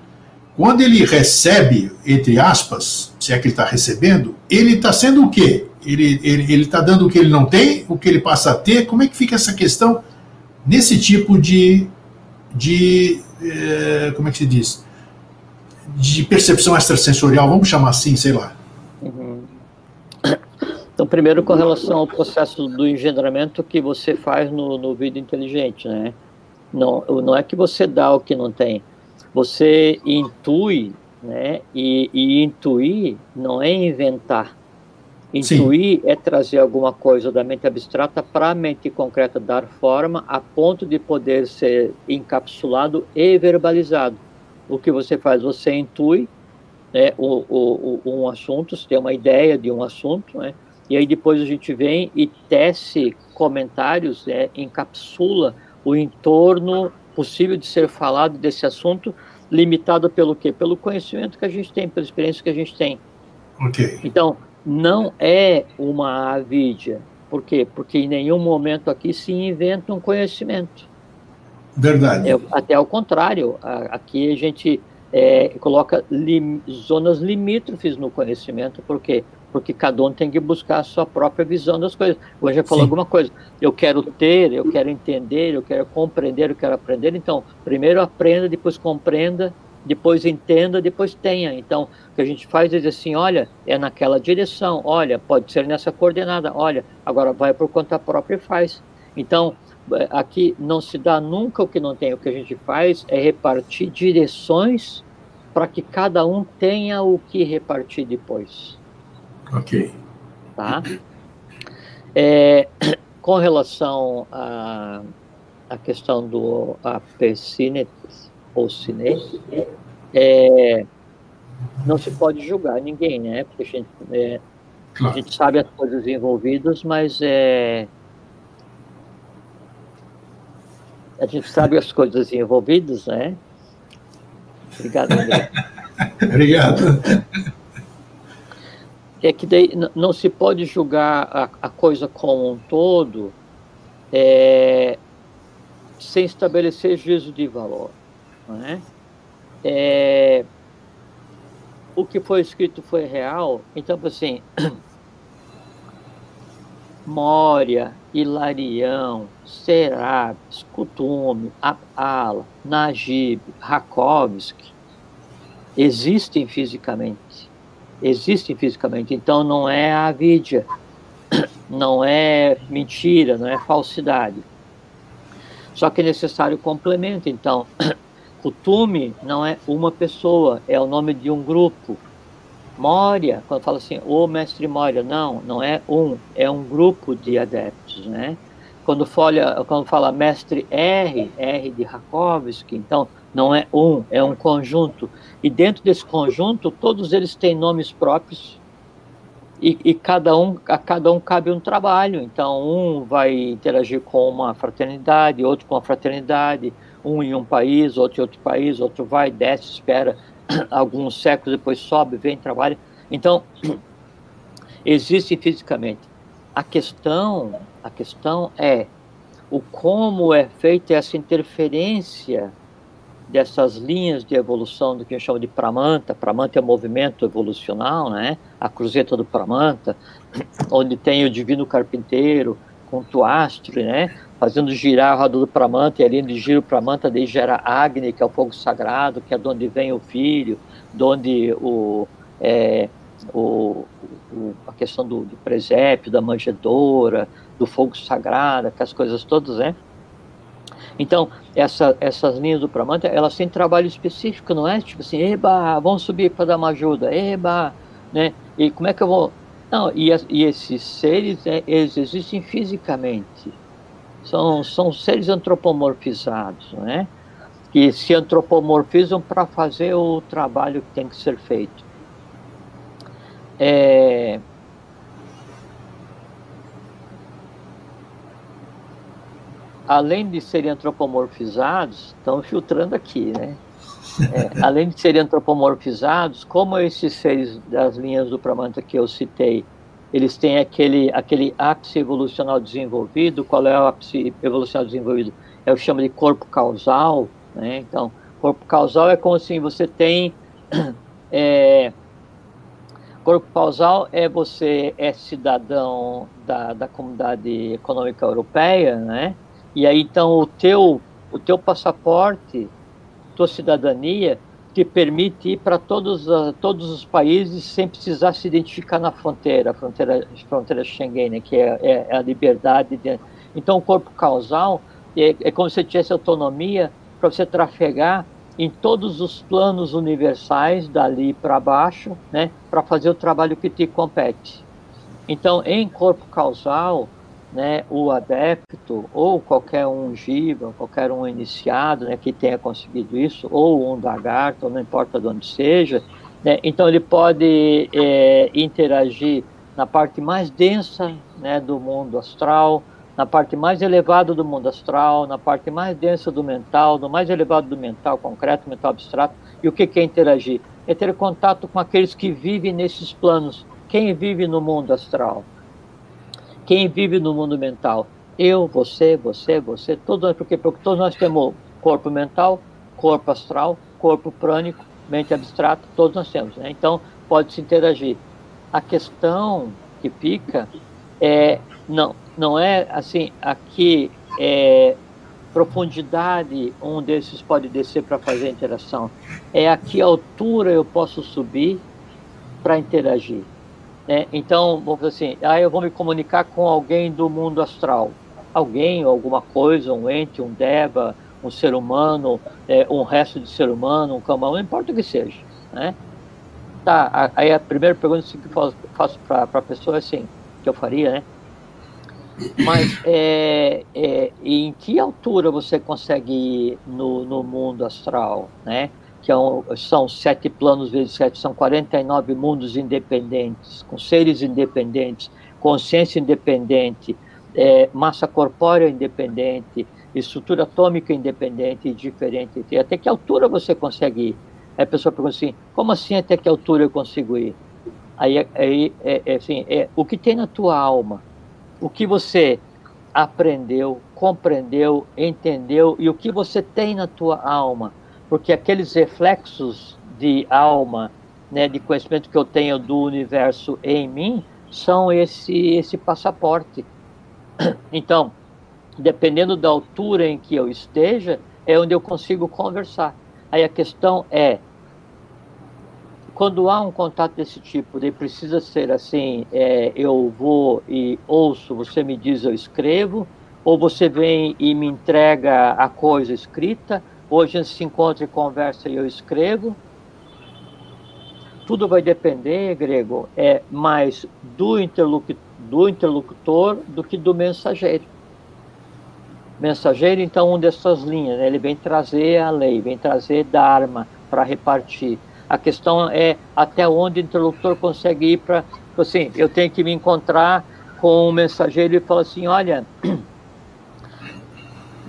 quando ele recebe, entre aspas, se é que ele está recebendo, ele está sendo o quê? Ele está ele, ele tá dando o que ele não tem, o que ele passa a ter? Como é que fica essa questão nesse tipo de. de eh, como é que se diz? De percepção extrasensorial, vamos chamar assim, sei lá. Uhum. Então, primeiro, com relação ao processo do engendramento que você faz no, no vídeo inteligente, né? Não, não é que você dá o que não tem você intui, né? E, e intuir não é inventar. Intuir Sim. é trazer alguma coisa da mente abstrata para a mente concreta, dar forma a ponto de poder ser encapsulado e verbalizado. O que você faz? Você intui né, o, o, o, um assunto, você tem uma ideia de um assunto, né, e aí depois a gente vem e tece comentários, né, encapsula o entorno possível de ser falado desse assunto, limitado pelo quê? Pelo conhecimento que a gente tem, pela experiência que a gente tem. Ok. Então, não é uma avídia. Por quê? Porque em nenhum momento aqui se inventa um conhecimento. Verdade. É, até ao contrário, aqui a gente é, coloca lim, zonas limítrofes no conhecimento, por quê? porque cada um tem que buscar a sua própria visão das coisas. Hoje já falou Sim. alguma coisa, eu quero ter, eu quero entender, eu quero compreender, eu quero aprender. Então, primeiro aprenda, depois compreenda, depois entenda, depois tenha. Então, o que a gente faz é dizer assim, olha, é naquela direção, olha, pode ser nessa coordenada, olha, agora vai por conta própria e faz. Então, é, aqui não se dá nunca o que não tem. O que a gente faz é repartir direções para que cada um tenha o que repartir depois. Ok. Tá? É, *coughs* com relação à a, a, questão do apercinetes ou cine, é, não se pode julgar ninguém, né? Porque a gente, é, claro. a gente sabe as coisas envolvidas, mas é, a gente sabe as coisas envolvidas, né? Obrigado. *laughs* Obrigado é que daí não se pode julgar a, a coisa como um todo é, sem estabelecer juízo de valor. Não é? O que foi escrito foi real, então, assim, *clears throat* Mória, Hilarião, Serapis, Kutume, Ala, Najib, Rakovsky existem fisicamente existem fisicamente. Então não é a *clears throat* não é mentira, não é falsidade. Só que é necessário complemento. Então, *clears throat* o Tume não é uma pessoa, é o nome de um grupo. Moria, quando fala assim, o mestre Moria, não, não é um, é um grupo de adeptos, né? Quando fala, quando fala mestre R, R de Rakovsky, então não é um, é um conjunto. E dentro desse conjunto, todos eles têm nomes próprios e, e, cada um, a cada um cabe um trabalho. Então, um vai interagir com uma fraternidade, outro com a fraternidade, um em um país, outro em outro país, outro vai, desce, espera *clears throat* alguns séculos, depois sobe, vem, trabalha. Então, *clears throat* existe fisicamente. A questão, a questão é o como é feita essa interferência dessas linhas de evolução do que a gente chama de Pramanta. Pramanta é o movimento evolucional, né? A cruzeta do Pramanta, *coughs* onde tem o divino carpinteiro com Tuastre, né? Fazendo girar a roda do Pramanta, e ali onde gira o Pramanta, daí gera Agni, que é o fogo sagrado, que é de onde vem o filho, de onde o, é, o, o, a questão do, do presépio, da manjedoura, do fogo sagrado, aquelas coisas todas, né? Então, essa, essas linhas do Pramanta, elas têm trabalho específico, não é tipo assim, eba, vamos subir para dar uma ajuda, eba, né? E como é que eu vou... Não, e, e esses seres, né, eles existem fisicamente. São, são seres antropomorfizados, né? Que se antropomorfizam para fazer o trabalho que tem que ser feito. É, além de serem antropomorfizados, estão filtrando aqui, né? É, além de serem antropomorfizados, como esses seres das linhas do Pramanta que eu citei, eles têm aquele, aquele ápice evolucional desenvolvido. Qual é o ápice evolucional desenvolvido? É o chama de corpo causal. Né? Então, corpo causal é como assim, você tem... *clears throat* É, corpo causal é você é cidadão da, da comunidade econômica europeia, né? E aí então o teu o teu passaporte, tua cidadania te permite ir para todos todos os países sem precisar se identificar na fronteira, fronteira fronteira Schengen, né, que é, é, é, a liberdade. De, então o corpo causal é, é como se tivesse autonomia para você trafegar em todos os planos universais dali para baixo, né, para fazer o trabalho que te compete. Então, em corpo causal, né, o adepto, ou qualquer um giba, qualquer um iniciado né, que tenha conseguido isso, ou um lagarto, não importa de onde seja, né, então ele pode é, interagir na parte mais densa né, do mundo astral, na parte mais elevada do mundo astral, na parte mais densa do mental, no mais elevado do mental concreto, mental abstrato. E o que é interagir? É ter contato com aqueles que vivem nesses planos. Quem vive no mundo astral? Quem vive no mundo mental? Eu, você, você, você, todos porque, porque todos nós temos corpo mental, corpo astral, corpo prânico, mente abstrata, todos nós temos. Né? Então, pode-se interagir. A questão que fica é, não, não é assim, aqui é profundidade um desses pode descer para fazer a interação. É a que altura eu posso subir para interagir. Né? Então, vamos dizer assim, ah, eu vou me comunicar com alguém do mundo astral. Alguém, alguma coisa, um ente, um deva, um ser humano, é, um resto de ser humano, um camão, não importa o que seja. Né? Tá, aí a primeira pergunta que eu faço para a pessoa é assim, que eu faria, né? Mas é, é, em que altura você consegue ir no, no mundo astral, né? Que é um, são sete planos vezes sete, são 49 mundos independentes, com seres independentes, consciência independente, é, massa corpórea independente, estrutura atômica independente e diferente. Até que altura você consegue ir? Aí a pessoa pergunta assim, como assim até que altura eu consigo ir? Aí, aí é, é, assim, é o que tem na tua alma, o que você aprendeu, compreendeu, entendeu e o que você tem na tua alma porque aqueles reflexos de alma, né, de conhecimento que eu tenho do universo em mim, são esse, esse passaporte. *clears throat* Então, dependendo da altura em que eu esteja, é onde eu consigo conversar. Aí a questão é quando há um contato desse tipo, ele precisa ser assim, é, eu vou e ouço, você me diz, eu escrevo, ou você vem e me entrega a coisa escrita, ou a gente se encontra e conversa e eu escrevo. Tudo vai depender, Grego, é mais do interlocutor, do interlocutor do que do mensageiro. Mensageiro, então, um dessas linhas, né? ele vem trazer a lei, vem trazer Dharma para repartir. A questão é até onde o interlocutor consegue ir para. Assim, eu tenho que me encontrar com um mensageiro e falar assim: olha, *clears throat*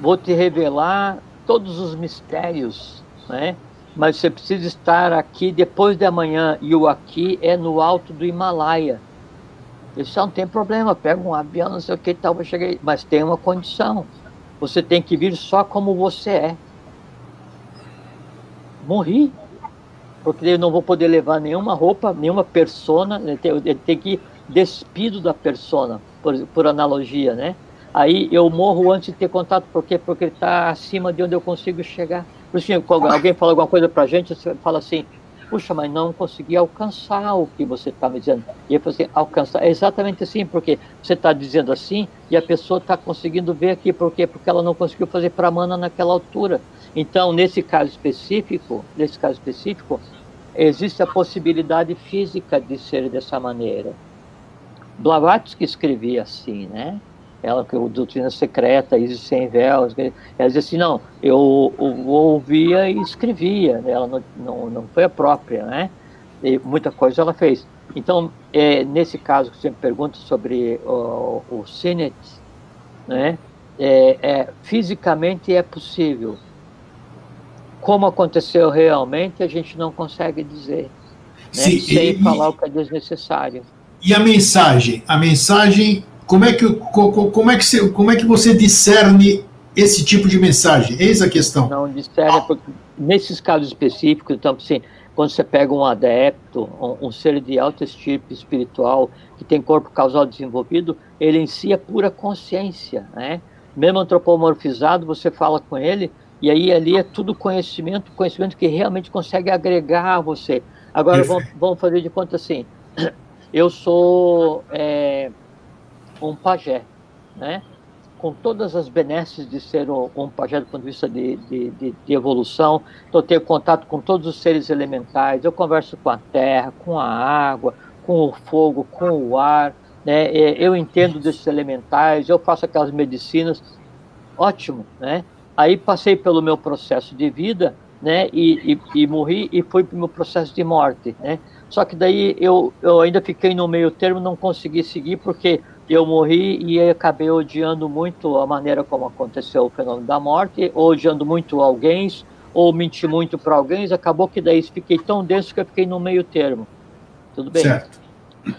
vou te revelar todos os mistérios, né? Mas você precisa estar aqui depois de amanhã e o aqui é no alto do Himalaia. Isso não tem problema, pega um avião, não sei o que tal, vai chegar aí. Mas tem uma condição. Você tem que vir só como você é. Morri. Porque eu não vou poder levar nenhuma roupa, nenhuma persona, ele tem, que ir despido da persona, por, por analogia, né? Aí eu morro antes de ter contato, por quê? Porque ele está acima de onde eu consigo chegar. Por isso, quando alguém fala alguma coisa para a gente, você fala assim, puxa, mas não consegui alcançar o que você está me dizendo. E eu falei assim, alcançar, é exatamente assim, porque você está dizendo assim e a pessoa está conseguindo ver aqui, por quê? Porque ela não conseguiu fazer para mana naquela altura. Então, nesse caso específico, nesse caso específico, existe a possibilidade física de ser dessa maneira. Blavatsky escrevia assim, né? Ela que o doutrina secreta, Isis sem véus, ela dizia assim, não, eu, eu ouvia e escrevia, né? ela não, não, não foi a própria, né? E muita coisa ela fez. Então, é, nesse caso que você me pergunta sobre o, o Sinet, né? É, é, fisicamente é possível. Como aconteceu realmente, a gente não consegue dizer, né? Sim, sem e, falar o que é desnecessário. E a mensagem? A mensagem como é que, como é que, você, como é que você discerne esse tipo de mensagem? Eis a questão. Não discerne, porque nesses casos específicos, então, assim, quando você pega um adepto, um, um, ser de alta estirpe espiritual, que tem corpo causal desenvolvido, ele em si é pura consciência, né? Mesmo antropomorfizado, você fala com ele, e aí ali é tudo conhecimento, conhecimento que realmente consegue agregar a você. Agora, vamos, vamos, fazer de conta assim, *clears throat* eu sou... É, um pajé, né? com todas as benesses de ser um, pajé do ponto de vista de, de, de, de evolução. Então, eu tenho contato com todos os seres elementais, eu converso com a terra, com a água, com o fogo, com o ar, né? eu entendo desses elementais, eu faço aquelas medicinas, ótimo, né? Aí passei pelo meu processo de vida, né? E, e, e morri e fui para o meu processo de morte, né? Só que daí eu, eu ainda fiquei no meio termo, não consegui seguir porque eu morri e acabei odiando muito a maneira como aconteceu o fenômeno da morte, ou odiando muito alguém, ou menti muito para alguém, acabou que daí fiquei tão denso que eu fiquei no meio termo. Tudo bem?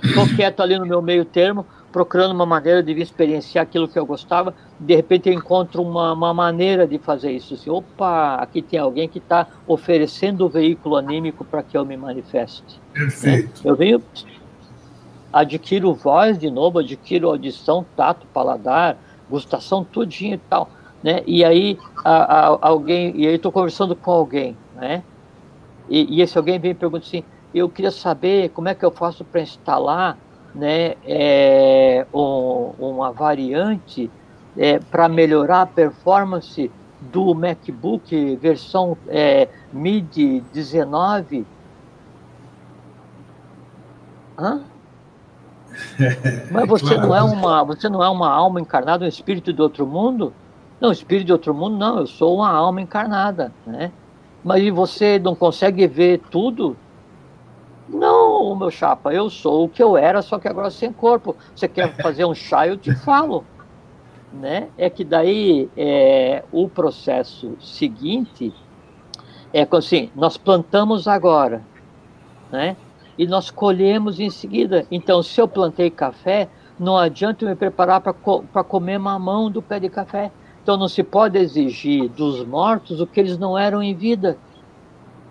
Estou quieto ali no meu meio termo, procurando uma maneira de experienciar aquilo que eu gostava, de repente eu encontro uma, uma maneira de fazer isso. Assim, Opa, aqui tem alguém que está oferecendo o veículo anímico para que eu me manifeste. Perfeito. Né? Eu venho adquiro voz de novo, adquiro audição, tato, paladar, gustação, tudinho e tal, né? E aí a, a, alguém, e aí estou conversando com alguém, né? E, e, esse alguém vem e pergunta assim, eu queria saber como é que eu faço para instalar, né, é, um, uma variante é, para melhorar a performance do MacBook versão é, MIDI 19. Hã? *laughs* Mas você não é uma, você não é uma alma encarnada, um espírito de outro mundo? Não, espírito de outro mundo não, eu sou uma alma encarnada, né? Mas você não consegue ver tudo? Não, meu chapa, eu sou o que eu era, só que agora sem corpo. Você quer *laughs* fazer um chá, eu te falo. Né? É que daí é, o processo seguinte é assim, nós plantamos agora, né? E nós colhemos em seguida. Então, se eu plantei café, não adianta me preparar para co comer mamão do pé de café. Então, não se pode exigir dos mortos o que eles não eram em vida.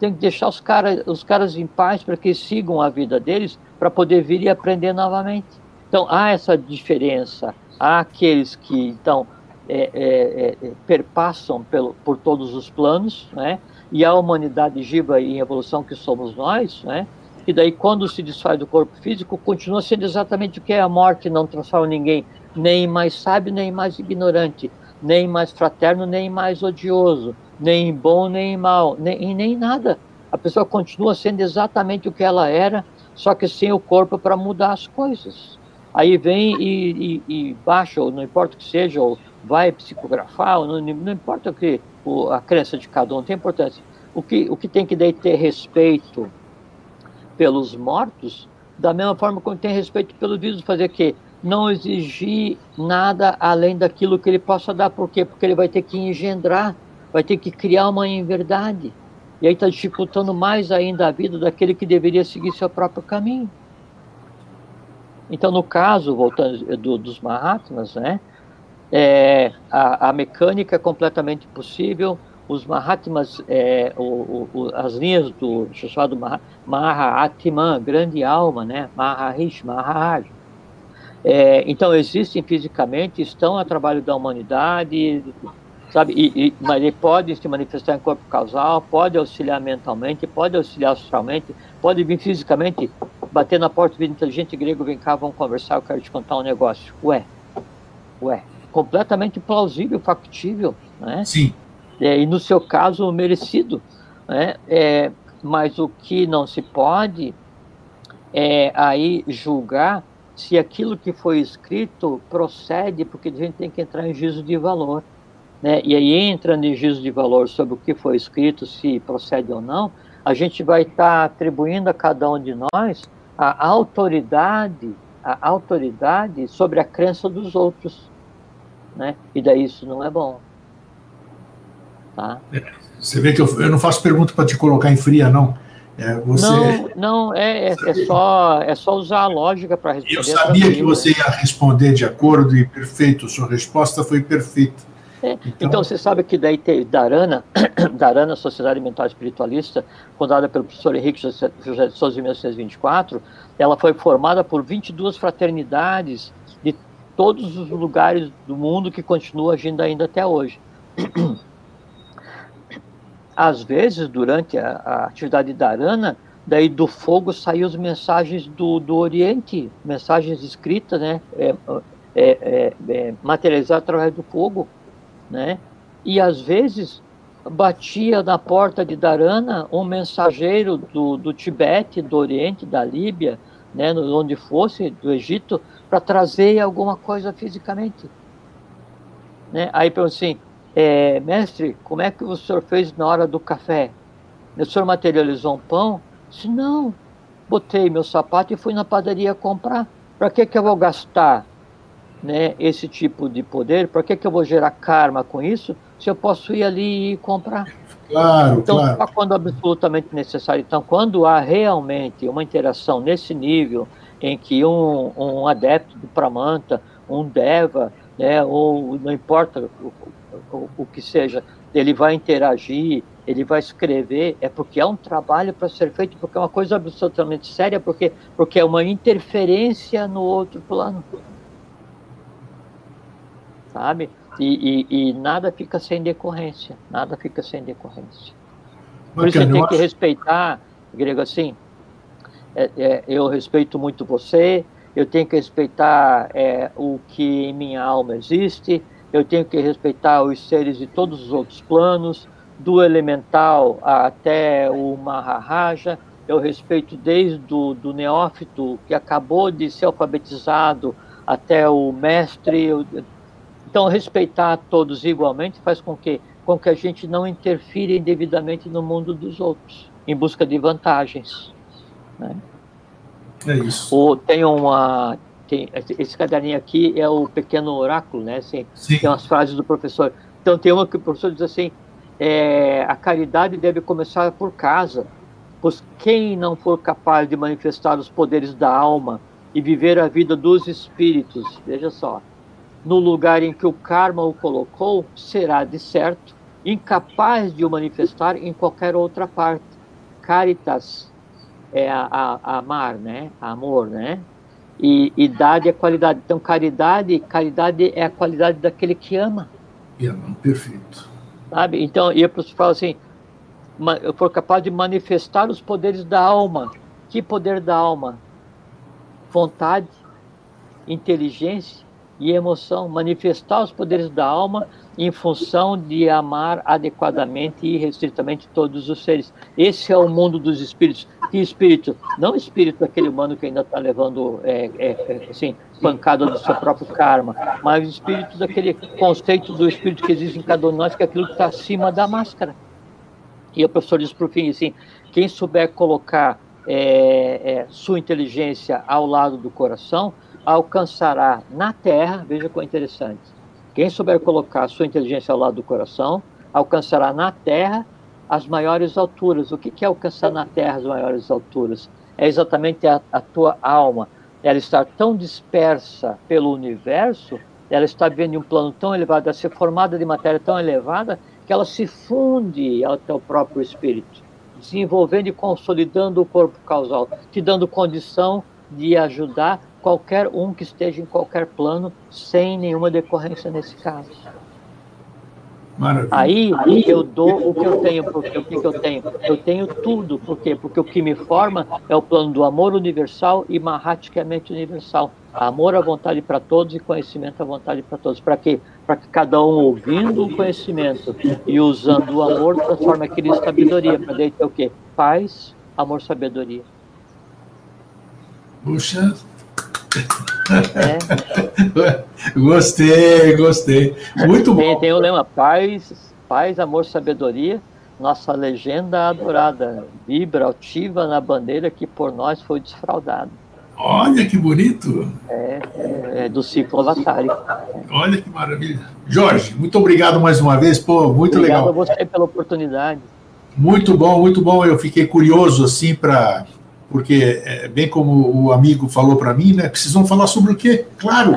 Tem que deixar os, cara, os caras em paz para que sigam a vida deles, para poder vir e aprender novamente. Então, há essa diferença. Há aqueles que, então, é, é, é, perpassam pelo, por todos os planos, né? e a humanidade giba em evolução que somos nós, né? E daí, quando se desfaz do corpo físico, continua sendo exatamente o que é a morte, não transforma ninguém nem mais sábio, nem mais ignorante, nem mais fraterno, nem mais odioso, nem bom, nem mal, nem, nem nada. A pessoa continua sendo exatamente o que ela era, só que sem o corpo para mudar as coisas. Aí vem e, e, e, baixa, ou não importa o que seja, ou vai psicografar, ou não, não importa o que o, a crença de cada um, tem importância. O que, o que tem que daí ter respeito pelos mortos, da mesma forma como tem respeito pelos vivos, fazer que não exigir nada além daquilo que ele possa dar. Por quê? Porque ele vai ter que engendrar, vai ter que criar uma verdade. E aí está dificultando mais ainda a vida daquele que deveria seguir seu próprio caminho. Então, no caso, voltando do, dos Mahatmas, né, é, a, a, mecânica é completamente possível, os Mahatmas, é, o, o, as linhas do chamado Mahatman, grande alma, né, Maharishi, Maharaj, é, então, existem fisicamente, estão a trabalho da humanidade, sabe? E, e, mas ele pode se manifestar em corpo causal, pode auxiliar mentalmente, pode auxiliar astralmente, pode vir fisicamente, bater na porta, vir inteligente grego, vem cá, vamos conversar, eu quero te contar um negócio. Ué, ué, completamente plausível, factível, né? Sim. É, e no seu caso, merecido, né? É, mas o que não se pode é aí julgar se aquilo que foi escrito procede, porque a gente tem que entrar em juízo de valor. Né? E aí, entrando em juízo de valor sobre o que foi escrito, se procede ou não, a gente vai estar tá atribuindo a cada um de nós a autoridade, a autoridade sobre a crença dos outros. Né? E daí isso não é bom. Tá? Você vê que eu, eu não faço pergunta para te colocar em fria, não. É, você... Não, não é, é, é, só, é só usar a lógica para responder. Eu sabia que você ia responder de acordo e perfeito, sua resposta foi perfeita. É, então... então... você sabe que daí tem Darana, *clears throat* Darana, Sociedade Mental Espiritualista, fundada pelo professor Henrique José de Souza em 1924, ela foi formada por 22 fraternidades de todos os lugares do mundo que continuam agindo ainda até hoje. *clears throat* às vezes, durante a, a atividade da Arana, daí do fogo saíam as mensagens do, do Oriente, mensagens escritas, né, é, é, é, é, materializadas através do fogo, né, e às vezes batia na porta de Dharana um mensageiro do, do Tibete, do Oriente, da Líbia, né, onde fosse, do Egito, para trazer alguma coisa fisicamente. Né? Aí pergunta assim, é, mestre, como é que o senhor fez na hora do café? O senhor materializou um pão? Disse, não, botei meu sapato e fui na padaria comprar. Para que, que eu vou gastar né, esse tipo de poder? Para que, que eu vou gerar karma com isso se eu posso ir ali e comprar? Claro, então, claro. só quando absolutamente necessário. Então, quando há realmente uma interação nesse nível em que um, um adepto do Pramanta, um Deva, né, ou não importa o, o que seja, ele vai interagir, ele vai escrever, é porque é um trabalho para ser feito, porque é uma coisa absolutamente séria, porque, porque é uma interferência no outro plano. Sabe? E, e, e nada fica sem decorrência, nada fica sem decorrência. Por isso você tem que respeitar, grego assim, é, é, eu respeito muito você, eu tenho que respeitar é, o que em minha alma existe, eu tenho que respeitar os seres de todos os outros planos, do elemental até o Maharaja, eu respeito desde o do neófito que acabou de ser alfabetizado até o mestre. Então, respeitar todos igualmente faz com que, com que a gente não interfira indevidamente no mundo dos outros, em busca de vantagens. Né? É isso. Ou tem uma, tem, esse caderninho aqui é o pequeno oráculo, né? Assim, Sim. Tem umas frases do professor. Então tem uma que o professor diz assim: é, a caridade deve começar por casa, pois quem não for capaz de manifestar os poderes da alma e viver a vida dos espíritos, veja só, no lugar em que o karma o colocou, será de certo incapaz de o manifestar em qualquer outra parte. Caritas é a, a, a amar, né? Amor, né? E idade é qualidade. Então, caridade, caridade é a qualidade daquele que ama. E ama, perfeito. Sabe? Então, e eu falo assim, eu for capaz de manifestar os poderes da alma Que poder da alma? Vontade, inteligência e emoção. Manifestar os poderes da alma em função de amar adequadamente e irrestritamente todos os seres. Esse é o mundo dos espíritos. Que espírito? Não espírito daquele humano que ainda está levando é, é, é, assim, pancada do seu próprio karma, mas espírito daquele conceito do espírito que existe em cada um de nós, que é aquilo que está acima da máscara. E o professor diz para o fim assim: quem souber colocar é, é, sua inteligência ao lado do coração, alcançará na Terra, veja que interessante, quem souber colocar sua inteligência ao lado do coração, alcançará na Terra as maiores alturas. O que é alcançar na Terra as maiores alturas? É exatamente a, a tua alma. Ela está tão dispersa pelo universo, ela está vivendo em um plano tão elevado, ela ser formada de matéria tão elevada, que ela se funde ao teu próprio espírito, desenvolvendo e consolidando o corpo causal, te dando condição de ajudar qualquer um que esteja em qualquer plano, sem nenhuma decorrência nesse caso. Maravilha. Aí, eu dou o que eu tenho, porque o que, que eu tenho? Eu tenho tudo, por quê? Porque o que me forma é o plano do amor universal e marraticamente universal. Amor à vontade para todos e conhecimento à vontade para todos. Para quê? Para que cada um ouvindo o conhecimento e usando o amor transforme aquilo em sabedoria. Para daí ter o quê? Paz, amor, sabedoria. Puxa, é. *laughs* gostei, gostei. Muito tem, bom. Tem o lema paz, paz, amor, sabedoria. Nossa legenda adorada vibra altiva na bandeira que por nós foi desfraudada. Olha que bonito! É, é, é do ciclo avatárico. Olha que maravilha. Jorge, muito obrigado mais uma vez, pô, muito obrigado legal. Obrigado a você pela oportunidade. Muito bom, muito bom. Eu fiquei curioso assim para porque, é, bem como o amigo falou para mim, né, precisam falar sobre o quê? Claro!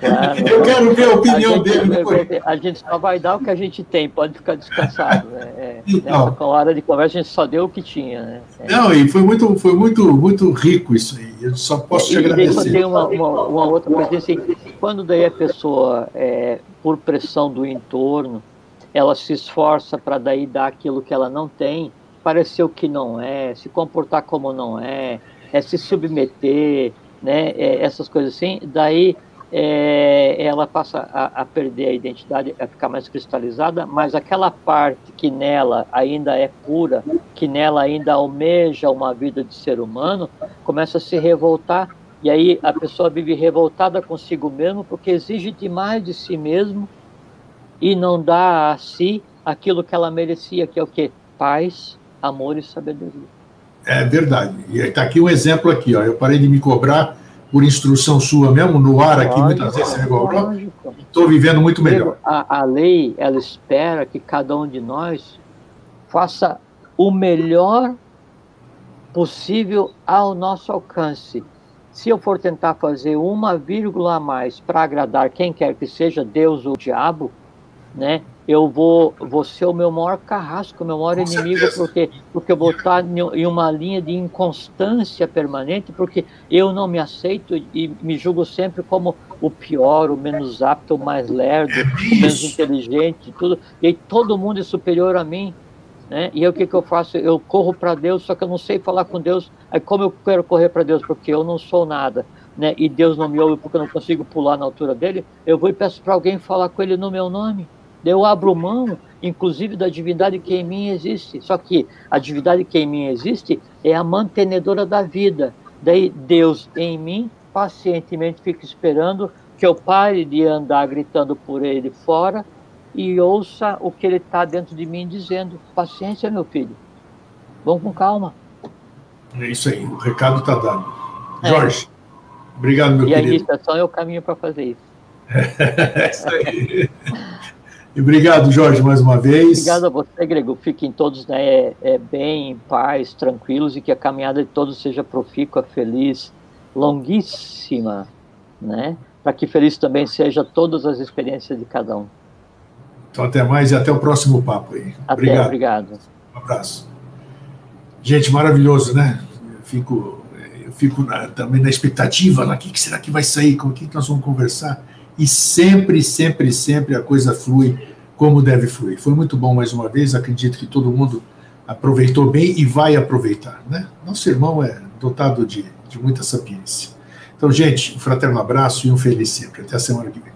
claro. Eu quero ver a opinião a gente, dele depois. A gente só vai dar o que a gente tem, pode ficar descansado. Né? É, então, nessa hora de conversa, a gente só deu o que tinha. Né? É. Não, e foi muito, foi muito, muito rico isso aí. Eu só posso te agradecer. Tem uma, uma, uma, outra coisa assim, quando daí a pessoa, é, por pressão do entorno, ela se esforça para daí dar aquilo que ela não tem, parecer o que não é, se comportar como não é, é se submeter, né, é, essas coisas assim, daí é, ela passa a, a, perder a identidade, a ficar mais cristalizada, mas aquela parte que nela ainda é pura, que nela ainda almeja uma vida de ser humano, começa a se revoltar, e aí a pessoa vive revoltada consigo mesmo, porque exige demais de si mesmo e não dá a si aquilo que ela merecia, que é o que? Paz, amor e sabedoria. É verdade. E está aqui um exemplo aqui, ó. Eu parei de me cobrar por instrução sua mesmo, no ar aqui, lógico, muitas vezes você me cobrou. Estou vivendo muito melhor. A, a lei, ela espera que cada um de nós faça o melhor possível ao nosso alcance. Se eu for tentar fazer uma vírgula a mais para agradar quem quer que seja, Deus ou o diabo, né? Eu vou, vou ser o meu maior carrasco, o meu maior Com inimigo, porque, porque eu vou estar em uma linha de inconstância permanente, porque eu não me aceito e me julgo sempre como o pior, o menos apto, o mais lerdo, o menos inteligente, tudo. E aí todo mundo é superior a mim. Né? E aí o que, que eu faço? Eu corro para Deus, só que eu não sei falar com Deus. Aí como eu quero correr para Deus? Porque eu não sou nada. Né? E Deus não me ouve porque eu não consigo pular na altura dele. Eu vou e peço para alguém falar com ele no meu nome. Eu abro mão, inclusive, da divindade que em mim existe. Só que a divindade que em mim existe é a mantenedora da vida. Daí Deus em mim pacientemente fica esperando que eu pare de andar gritando por ele fora e ouça o que ele está dentro de mim dizendo. Paciência, meu filho. Vamos com calma. É isso aí, o recado está dado. É. Jorge, é. obrigado, meu e querido. E a iniciação é o caminho para fazer isso. *laughs* é isso aí. E obrigado, Jorge, mais uma vez. Obrigado a você, Grego. Fiquem todos né, é, é, bem, em paz, tranquilos e que a caminhada de todos seja profícua, feliz, longuíssima, né? Para que feliz também seja todas as experiências de cada um. Então, até mais e até o próximo papo aí. Até, obrigado. obrigado. Um abraço. Gente, maravilhoso, né? Eu fico, eu fico na, também na expectativa, o que, que será que vai sair, com o que, que nós vamos conversar e sempre, sempre, sempre a coisa flui como deve fluir. Foi muito bom mais uma vez, acredito que todo mundo aproveitou bem e vai aproveitar. Né? Nosso irmão é dotado de, de muita sapiência. Então, gente, um fraterno abraço e um feliz sempre. Até a semana que vem.